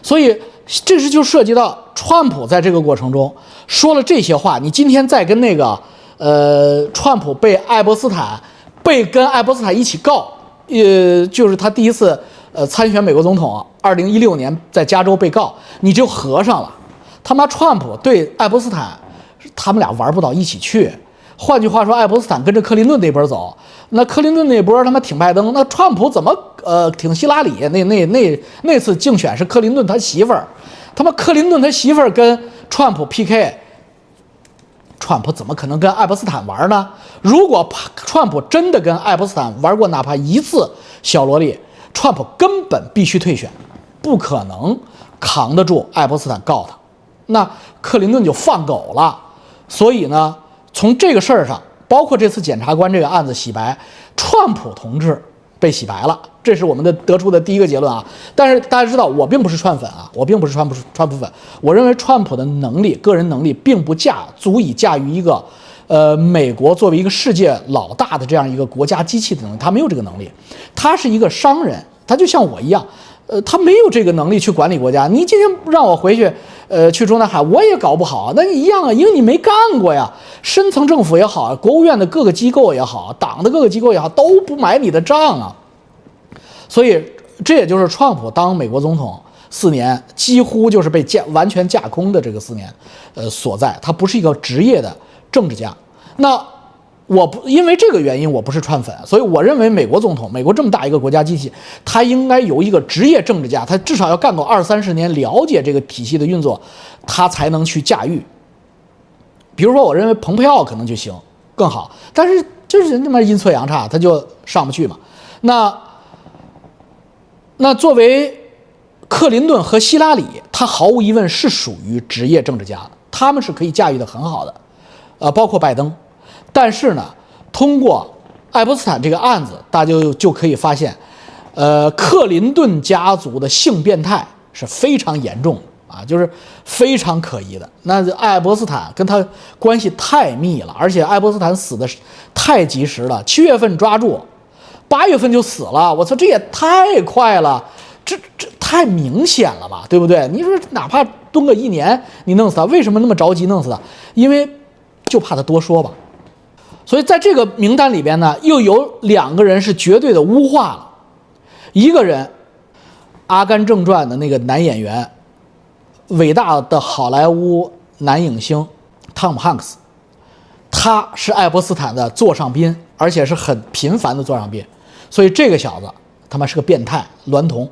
所以这是就涉及到川普在这个过程中。说了这些话，你今天再跟那个，呃，川普被爱泼斯坦，被跟爱泼斯坦一起告，呃，就是他第一次，呃，参选美国总统，二零一六年在加州被告，你就合上了。他妈，川普对爱泼斯坦，他们俩玩不到一起去。换句话说，爱泼斯坦跟着克林顿那波走，那克林顿那波他妈挺拜登，那川普怎么呃挺希拉里？那那那那次竞选是克林顿他媳妇儿，他妈克林顿他媳妇儿跟。川普 PK，川普怎么可能跟爱泼斯坦玩呢？如果川普真的跟爱泼斯坦玩过哪怕一次小萝莉，川普根本必须退选，不可能扛得住爱泼斯坦告他，那克林顿就放狗了。所以呢，从这个事儿上，包括这次检察官这个案子洗白，川普同志。被洗白了，这是我们的得出的第一个结论啊！但是大家知道，我并不是川粉啊，我并不是川普川普粉。我认为川普的能力，个人能力，并不驾足以驾驭一个，呃，美国作为一个世界老大的这样一个国家机器的能力，他没有这个能力。他是一个商人，他就像我一样，呃，他没有这个能力去管理国家。你今天让我回去，呃，去中南海，我也搞不好。那你一样啊，因为你没干过呀。深层政府也好，国务院的各个机构也好，党的各个机构也好，都不买你的账啊。所以，这也就是川普当美国总统四年，几乎就是被架完全架空的这个四年，呃，所在。他不是一个职业的政治家。那我不因为这个原因，我不是川粉，所以我认为美国总统，美国这么大一个国家机器，他应该由一个职业政治家，他至少要干够二三十年，了解这个体系的运作，他才能去驾驭。比如说，我认为蓬佩奥可能就行更好，但是就是那么阴错阳差，他就上不去嘛。那那作为克林顿和希拉里，他毫无疑问是属于职业政治家，他们是可以驾驭的很好的，呃，包括拜登。但是呢，通过爱泼斯坦这个案子，大家就就可以发现，呃，克林顿家族的性变态是非常严重。啊，就是非常可疑的。那爱泼斯坦跟他关系太密了，而且爱泼斯坦死的太及时了，七月份抓住，八月份就死了。我操，这也太快了，这这太明显了吧，对不对？你说哪怕蹲个一年，你弄死他，为什么那么着急弄死他？因为就怕他多说吧。所以在这个名单里边呢，又有两个人是绝对的污化了，一个人，《阿甘正传》的那个男演员。伟大的好莱坞男影星汤姆汉克斯，他是爱泼斯坦的座上宾，而且是很频繁的座上宾，所以这个小子他妈是个变态娈童。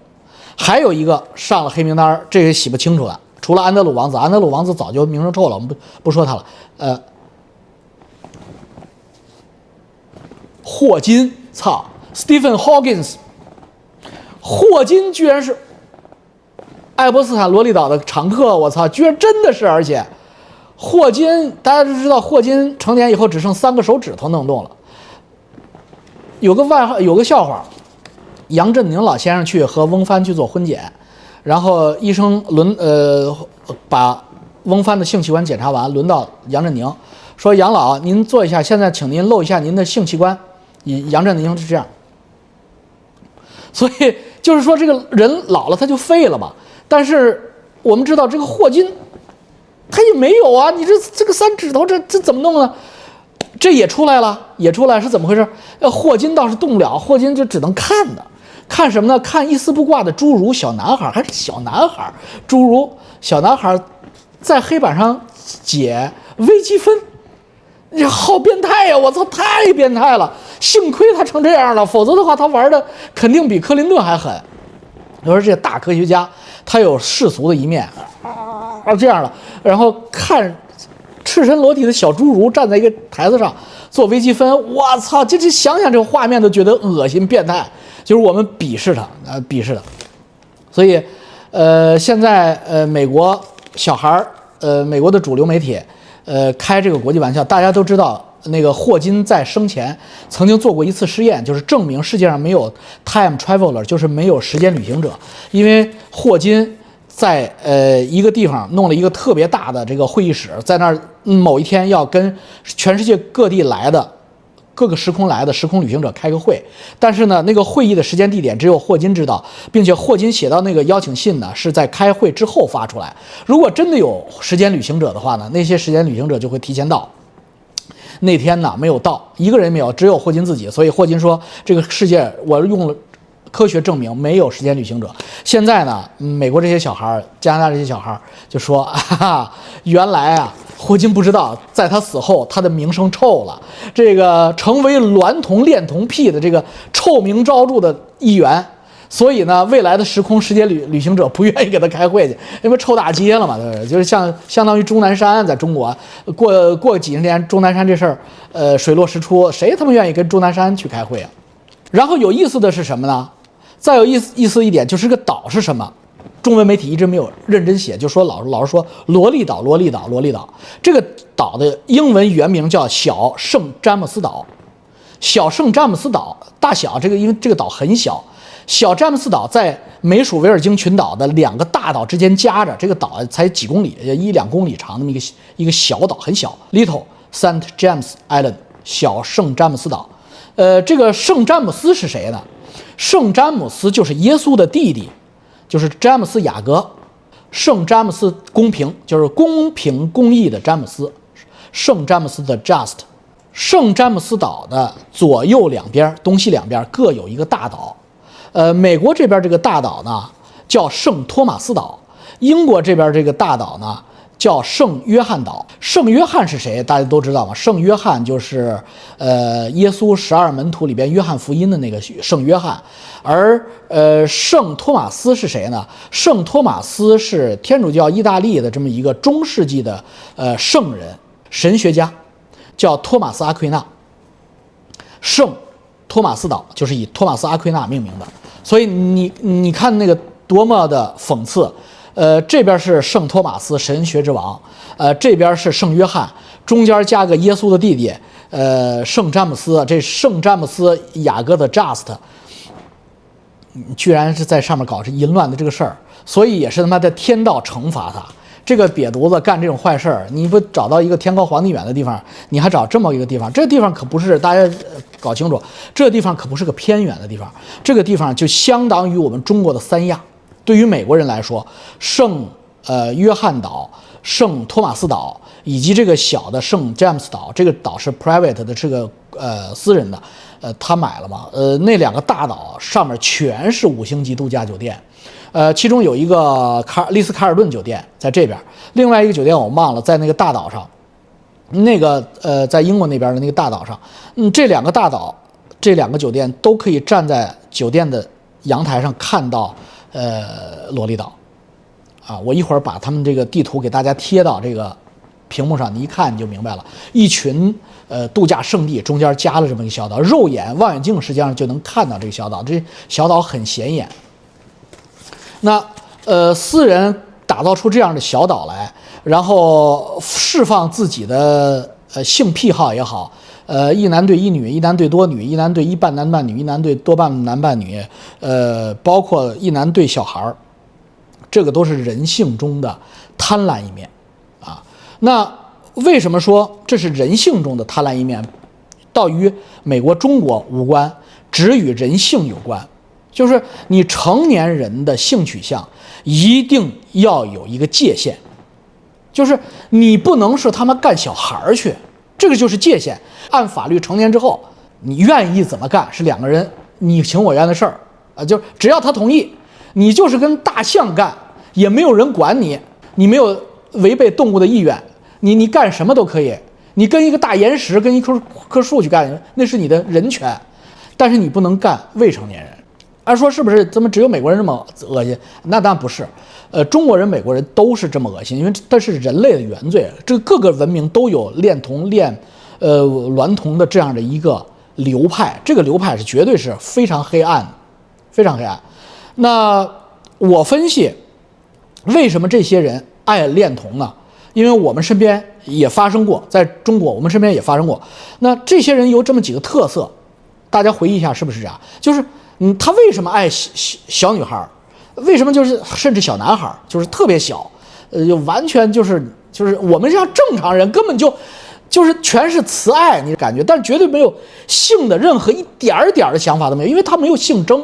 还有一个上了黑名单，这个洗不清楚了。除了安德鲁王子，安德鲁王子早就名声臭了，我们不不说他了。呃，霍金，操，Stephen Hawkins，霍金居然是。爱泼斯坦罗利岛的常客，我操，居然真的是！而且，霍金大家都知道，霍金成年以后只剩三个手指头能动了。有个外号，有个笑话，杨振宁老先生去和翁帆去做婚检，然后医生轮呃把翁帆的性器官检查完，轮到杨振宁，说杨老您坐一下，现在请您露一下您的性器官。杨振宁是这样，所以就是说这个人老了他就废了嘛。但是我们知道这个霍金，他也没有啊！你这这个三指头，这这怎么弄呢？这也出来了，也出来是怎么回事？呃，霍金倒是动不了，霍金就只能看的，看什么呢？看一丝不挂的侏儒小男孩，还是小男孩，侏儒小男孩在黑板上解微积分，你好变态呀！我操，太变态了！幸亏他成这样了，否则的话他玩的肯定比克林顿还狠。你说这大科学家他有世俗的一面啊，这样的，然后看赤身裸体的小侏儒站在一个台子上做微积分，我操，这这想想这个画面都觉得恶心变态，就是我们鄙视他啊，鄙视他。所以，呃，现在呃，美国小孩儿，呃，美国的主流媒体，呃，开这个国际玩笑，大家都知道。那个霍金在生前曾经做过一次试验，就是证明世界上没有 time traveler，就是没有时间旅行者。因为霍金在呃一个地方弄了一个特别大的这个会议室，在那儿某一天要跟全世界各地来的各个时空来的时空旅行者开个会，但是呢，那个会议的时间地点只有霍金知道，并且霍金写到那个邀请信呢是在开会之后发出来。如果真的有时间旅行者的话呢，那些时间旅行者就会提前到。那天呢没有到，一个人没有，只有霍金自己。所以霍金说：“这个世界，我用了科学证明没有时间旅行者。”现在呢，美国这些小孩加拿大这些小孩就说：“ 哈哈，原来啊，霍金不知道，在他死后，他的名声臭了，这个成为娈童恋童癖的这个臭名昭著的一员。”所以呢，未来的时空时间旅旅行者不愿意给他开会去，因为臭大街了嘛，对不对？就是像相当于钟南山在中国过过几十年，钟南山这事儿，呃，水落石出，谁他妈愿意跟钟南山去开会啊？然后有意思的是什么呢？再有意思意思一点，就是个岛是什么？中文媒体一直没有认真写，就说老老是说罗利岛，罗利岛，罗利岛。这个岛的英文原名叫小圣詹姆斯岛，小圣詹姆斯岛大小这个，因为这个岛很小。小詹姆斯岛在美属维尔京群岛的两个大岛之间夹着，这个岛才几公里，一两公里长那么一个一个小岛，很小。Little Saint James Island，小圣詹姆斯岛。呃，这个圣詹姆斯是谁呢？圣詹姆斯就是耶稣的弟弟，就是詹姆斯雅各。圣詹姆斯公平，就是公平公义的詹姆斯。圣詹姆斯的 Just。圣詹姆斯岛的左右两边，东西两边各有一个大岛。呃，美国这边这个大岛呢叫圣托马斯岛，英国这边这个大岛呢叫圣约翰岛。圣约翰是谁？大家都知道吗？圣约翰就是呃耶稣十二门徒里边约翰福音的那个圣约翰。而呃圣托马斯是谁呢？圣托马斯是天主教意大利的这么一个中世纪的呃圣人神学家，叫托马斯阿奎那。圣托马斯岛就是以托马斯阿奎那命名的。所以你你看那个多么的讽刺，呃，这边是圣托马斯神学之王，呃，这边是圣约翰，中间加个耶稣的弟弟，呃，圣詹姆斯，这圣詹姆斯雅各的 Just，居然是在上面搞这淫乱的这个事儿，所以也是他妈的天道惩罚他。这个瘪犊子干这种坏事儿，你不找到一个天高皇帝远的地方，你还找这么一个地方？这地方可不是大家搞清楚，这地方可不是个偏远的地方，这个地方就相当于我们中国的三亚。对于美国人来说，圣呃约翰岛、圣托马斯岛以及这个小的圣詹姆斯岛，这个岛是 private 的，这个呃私人的，呃他买了嘛？呃那两个大岛上面全是五星级度假酒店。呃，其中有一个卡丽思卡尔顿酒店在这边，另外一个酒店我忘了，在那个大岛上，那个呃，在英国那边的那个大岛上，嗯，这两个大岛，这两个酒店都可以站在酒店的阳台上看到呃罗利岛，啊，我一会儿把他们这个地图给大家贴到这个屏幕上，你一看你就明白了，一群呃度假胜地中间加了这么一个小岛，肉眼望远镜实际上就能看到这个小岛，这小岛很显眼。那呃，私人打造出这样的小岛来，然后释放自己的呃性癖好也好，呃一男对一女，一男对多女，一男对一半男半女，一男对多半男半女，呃，包括一男对小孩儿，这个都是人性中的贪婪一面啊。那为什么说这是人性中的贪婪一面，倒与美国、中国无关，只与人性有关？就是你成年人的性取向一定要有一个界限，就是你不能是他妈干小孩儿去，这个就是界限。按法律成年之后，你愿意怎么干是两个人你情我愿的事儿啊，就只要他同意，你就是跟大象干也没有人管你，你没有违背动物的意愿，你你干什么都可以。你跟一个大岩石跟一棵棵树去干，那是你的人权，但是你不能干未成年人。按说是不是？怎么只有美国人这么恶心？那当然不是，呃，中国人、美国人都是这么恶心，因为这是人类的原罪。这各个文明都有恋童、恋呃娈童的这样的一个流派，这个流派是绝对是非常黑暗，非常黑暗。那我分析，为什么这些人爱恋童呢？因为我们身边也发生过，在中国我们身边也发生过。那这些人有这么几个特色，大家回忆一下，是不是这样？就是。嗯，他为什么爱小小女孩？为什么就是甚至小男孩，就是特别小，呃，就完全就是就是我们像正常人根本就就是全是慈爱，你感觉，但绝对没有性的任何一点儿点儿的想法都没有，因为他没有性征，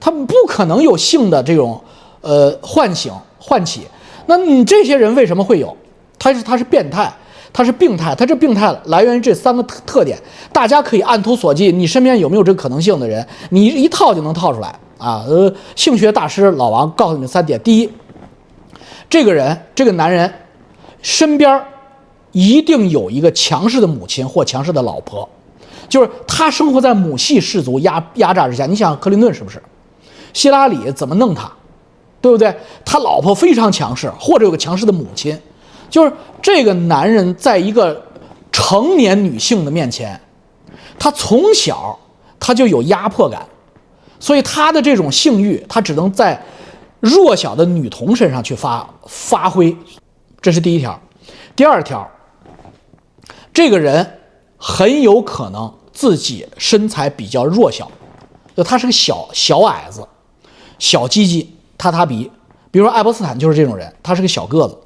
他不可能有性的这种呃唤醒唤起。那你这些人为什么会有？他是他是变态。他是病态，他这病态来源于这三个特特点，大家可以按图索骥，你身边有没有这个可能性的人，你一套就能套出来啊。呃，性学大师老王告诉你三点：第一，这个人这个男人身边一定有一个强势的母亲或强势的老婆，就是他生活在母系氏族压压榨之下。你想克林顿是不是？希拉里怎么弄他，对不对？他老婆非常强势，或者有个强势的母亲。就是这个男人在一个成年女性的面前，他从小他就有压迫感，所以他的这种性欲，他只能在弱小的女童身上去发发挥，这是第一条。第二条，这个人很有可能自己身材比较弱小，就他是个小小矮子，小鸡鸡塌塌鼻，比如说爱泼斯坦就是这种人，他是个小个子。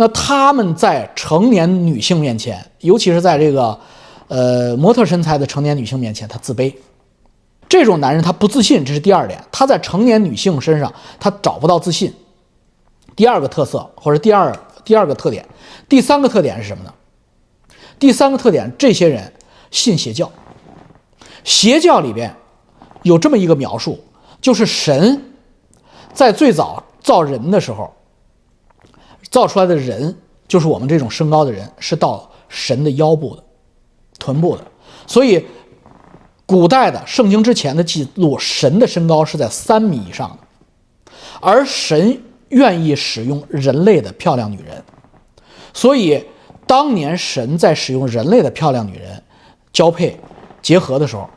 那他们在成年女性面前，尤其是在这个，呃，模特身材的成年女性面前，他自卑。这种男人他不自信，这是第二点。他在成年女性身上，他找不到自信。第二个特色或者第二第二个特点，第三个特点是什么呢？第三个特点，这些人信邪教。邪教里边有这么一个描述，就是神在最早造人的时候。造出来的人就是我们这种身高的人，是到神的腰部的、臀部的。所以，古代的圣经之前的记录，神的身高是在三米以上的，而神愿意使用人类的漂亮女人。所以，当年神在使用人类的漂亮女人交配、结合的时候，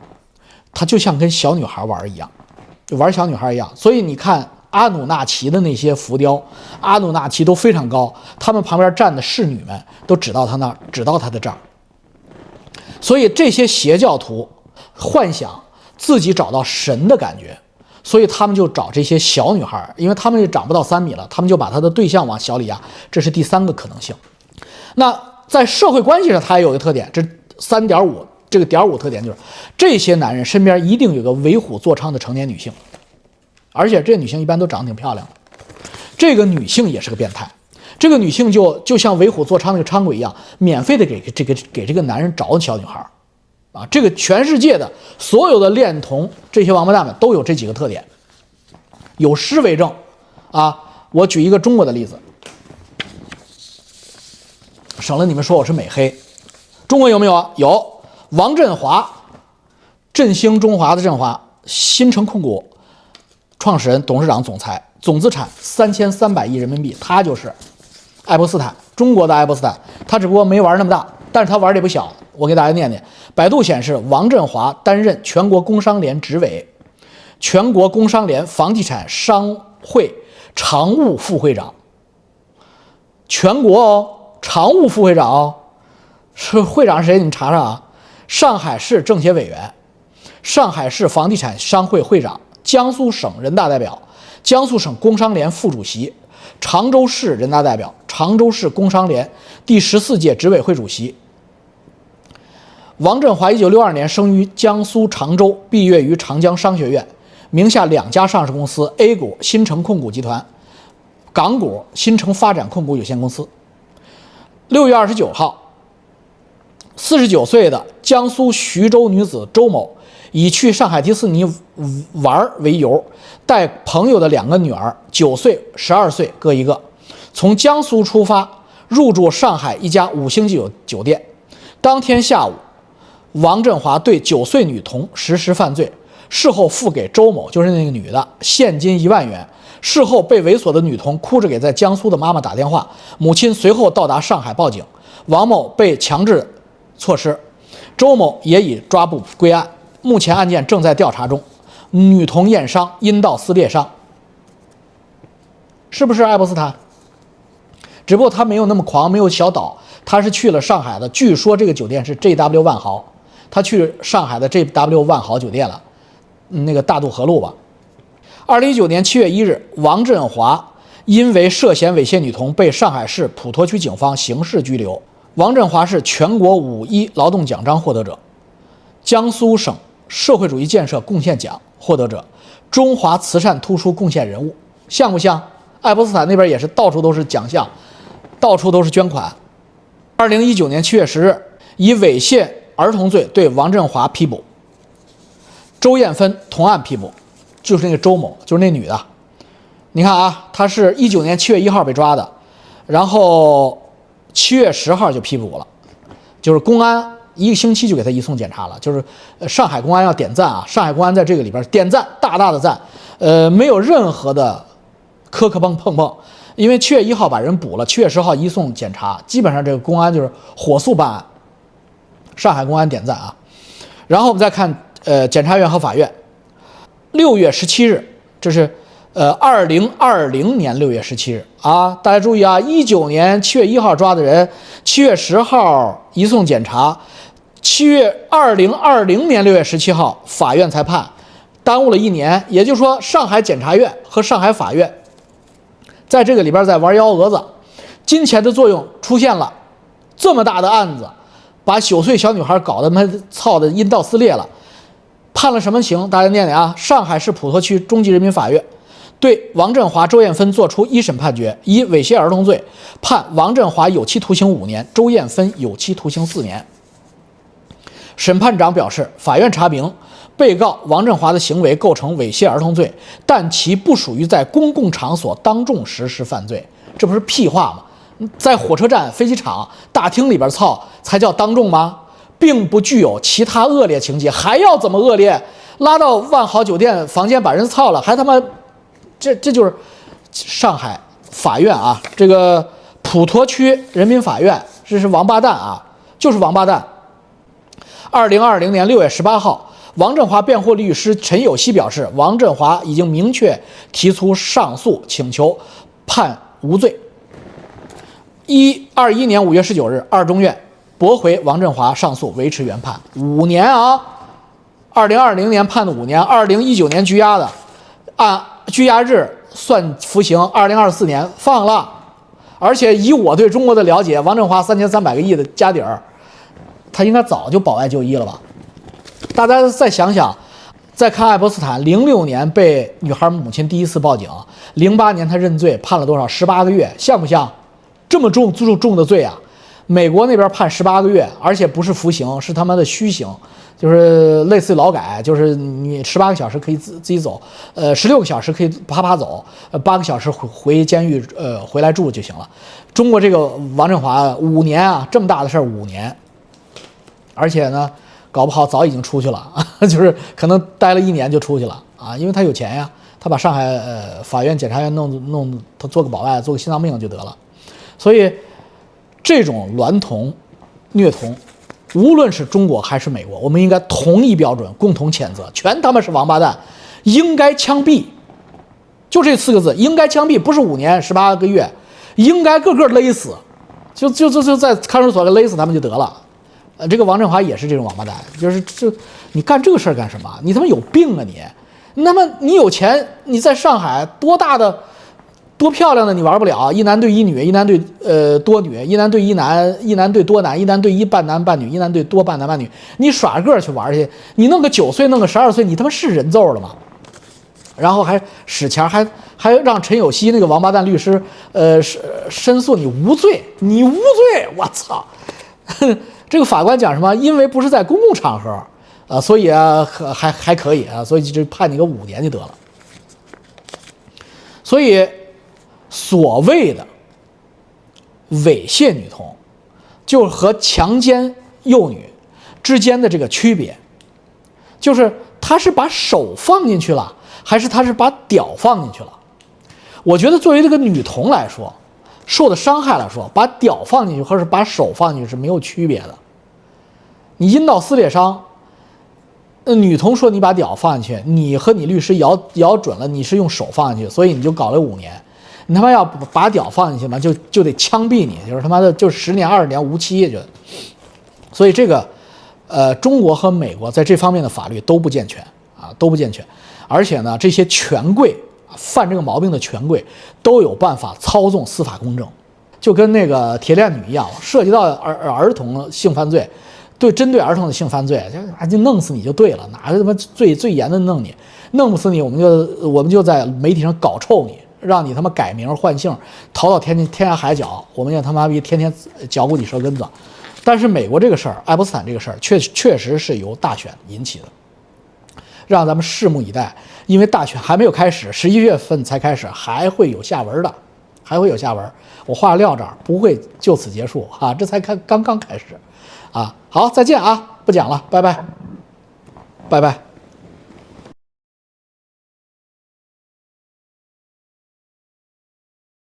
他就像跟小女孩玩一样，就玩小女孩一样。所以你看。阿努纳奇的那些浮雕，阿努纳奇都非常高，他们旁边站的侍女们都指到他那儿，指到他的这儿。所以这些邪教徒幻想自己找到神的感觉，所以他们就找这些小女孩，因为他们也长不到三米了，他们就把他的对象往小里压。这是第三个可能性。那在社会关系上，他也有个特点，这三点五这个点五特点就是，这些男人身边一定有个为虎作伥的成年女性。而且这女性一般都长得挺漂亮的，这个女性也是个变态，这个女性就就像为虎作伥那个伥鬼一样，免费的给这个给这个男人找小女孩啊，这个全世界的所有的恋童这些王八蛋们都有这几个特点，有诗为证。啊，我举一个中国的例子，省了你们说我是美黑，中国有没有？有，王振华，振兴中华的振华，新城控股。创始人、董事长、总裁，总资产三千三百亿人民币，他就是爱泼斯坦，中国的爱泼斯坦。他只不过没玩那么大，但是他玩的也不小。我给大家念念：百度显示，王振华担任全国工商联执委，全国工商联房地产商会常务副会长。全国哦，常务副会长哦，是会长是谁？你们查查啊。上海市政协委员，上海市房地产商会会长。江苏省人大代表，江苏省工商联副主席，常州市人大代表，常州市工商联第十四届执委会主席。王振华，一九六二年生于江苏常州，毕业于长江商学院，名下两家上市公司：A 股新城控股集团，港股新城发展控股有限公司。六月二十九号，四十九岁的江苏徐州女子周某。以去上海迪士尼玩为由，带朋友的两个女儿，九岁、十二岁各一个，从江苏出发，入住上海一家五星级酒酒店。当天下午，王振华对九岁女童实施犯罪，事后付给周某，就是那个女的，现金一万元。事后被猥琐的女童哭着给在江苏的妈妈打电话，母亲随后到达上海报警，王某被强制措施，周某也已抓捕归案。目前案件正在调查中，女童验伤，阴道撕裂伤，是不是爱泼斯坦？只不过他没有那么狂，没有小岛，他是去了上海的。据说这个酒店是 JW 万豪，他去上海的 JW 万豪酒店了，那个大渡河路吧。二零一九年七月一日，王振华因为涉嫌猥亵女童，被上海市普陀区警方刑事拘留。王振华是全国五一劳动奖章获得者，江苏省社会主义建设贡献奖获得者，中华慈善突出贡献人物，像不像？爱泼斯坦那边也是到处都是奖项，到处都是捐款。二零一九年七月十日，以猥亵儿童罪对王振华批捕，周艳芬同案批捕。就是那个周某，就是那女的，你看啊，她是一九年七月一号被抓的，然后七月十号就批捕了，就是公安一个星期就给他移送检查了，就是上海公安要点赞啊，上海公安在这个里边点赞，大大的赞，呃，没有任何的磕磕碰碰碰，因为七月一号把人捕了，七月十号移送检查，基本上这个公安就是火速办案，上海公安点赞啊，然后我们再看呃检察院和法院。六月十七日，这是，呃，二零二零年六月十七日啊，大家注意啊，一九年七月一号抓的人，七月十号移送检查，七月二零二零年六月十七号法院才判，耽误了一年。也就是说，上海检察院和上海法院，在这个里边在玩幺蛾子，金钱的作用出现了，这么大的案子，把九岁小女孩搞得妈操的阴道撕裂了。判了什么刑？大家念念啊！上海市普陀区中级人民法院对王振华、周艳芬作出一审判决，以猥亵儿童罪判王振华有期徒刑五年，周艳芬有期徒刑四年。审判长表示，法院查明，被告王振华的行为构成猥亵儿童罪，但其不属于在公共场所当众实施犯罪。这不是屁话吗？在火车站、飞机场大厅里边操才叫当众吗？并不具有其他恶劣情节，还要怎么恶劣？拉到万豪酒店房间把人操了，还他妈，这这就是上海法院啊！这个普陀区人民法院，这是王八蛋啊，就是王八蛋。二零二零年六月十八号，王振华辩护律师陈有希表示，王振华已经明确提出上诉请求，判无罪。一二一年五月十九日，二中院。驳回王振华上诉，维持原判五年啊！二零二零年判的五年，二零一九年拘押的，按拘押日算服刑，二零二四年放了。而且以我对中国的了解，王振华三千三百个亿的家底儿，他应该早就保外就医了吧？大家再想想，再看爱泼斯坦，零六年被女孩母亲第一次报警，零八年他认罪，判了多少？十八个月，像不像？这么重重重的罪啊！美国那边判十八个月，而且不是服刑，是他妈的虚刑，就是类似于劳改，就是你十八个小时可以自自己走，呃，十六个小时可以啪啪走，呃，八个小时回回监狱，呃，回来住就行了。中国这个王振华五年啊，这么大的事儿五年，而且呢，搞不好早已经出去了，就是可能待了一年就出去了啊，因为他有钱呀，他把上海呃法院、检察院弄弄，他做个保外，做个心脏病就得了，所以。这种娈童、虐童，无论是中国还是美国，我们应该同一标准，共同谴责，全他妈是王八蛋，应该枪毙，就这四个字，应该枪毙，不是五年十八个月，应该个个勒死，就就就就在看守所给勒死他们就得了。呃，这个王振华也是这种王八蛋，就是这你干这个事儿干什么？你他妈有病啊你！那么你有钱，你在上海多大的？多漂亮的你玩不了，一男对一女，一男对呃多女，一男对一男，一男对多男，一男对一半男半女，一男对多半男半女，你耍个去玩去，你弄个九岁，弄个十二岁，你他妈是人揍了吗？然后还使钱，还还让陈有希那个王八蛋律师呃申申诉你无罪，你无罪，我操！这个法官讲什么？因为不是在公共场合啊，所以啊还还可以啊，所以就判你个五年就得了。所以。所谓的猥亵女童，就和强奸幼女之间的这个区别，就是他。是把手放进去了，还是他是把屌放进去了？我觉得作为这个女童来说，受的伤害来说，把屌放进去和是把手放进去是没有区别的。你阴道撕裂伤，那女童说你把屌放进去，你和你律师咬咬准了你是用手放进去，所以你就搞了五年。你他妈要把屌放进去嘛，就就得枪毙你，就是他妈的就十年二十年无期就。所以这个，呃，中国和美国在这方面的法律都不健全啊，都不健全。而且呢，这些权贵犯这个毛病的权贵都有办法操纵司法公正，就跟那个铁链女一样，涉及到儿儿童性犯罪，对针对儿童的性犯罪，就就弄死你就对了，哪个他妈最最严的弄你，弄不死你，我们就我们就在媒体上搞臭你。让你他妈改名换姓，逃到天天涯海角，我们也他妈逼天天嚼骨你舌根子。但是美国这个事儿，爱泼斯坦这个事儿，确确实是由大选引起的，让咱们拭目以待。因为大选还没有开始，十一月份才开始，还会有下文的，还会有下文。我话撂这儿，不会就此结束啊，这才开刚刚开始，啊，好，再见啊，不讲了，拜拜，拜拜。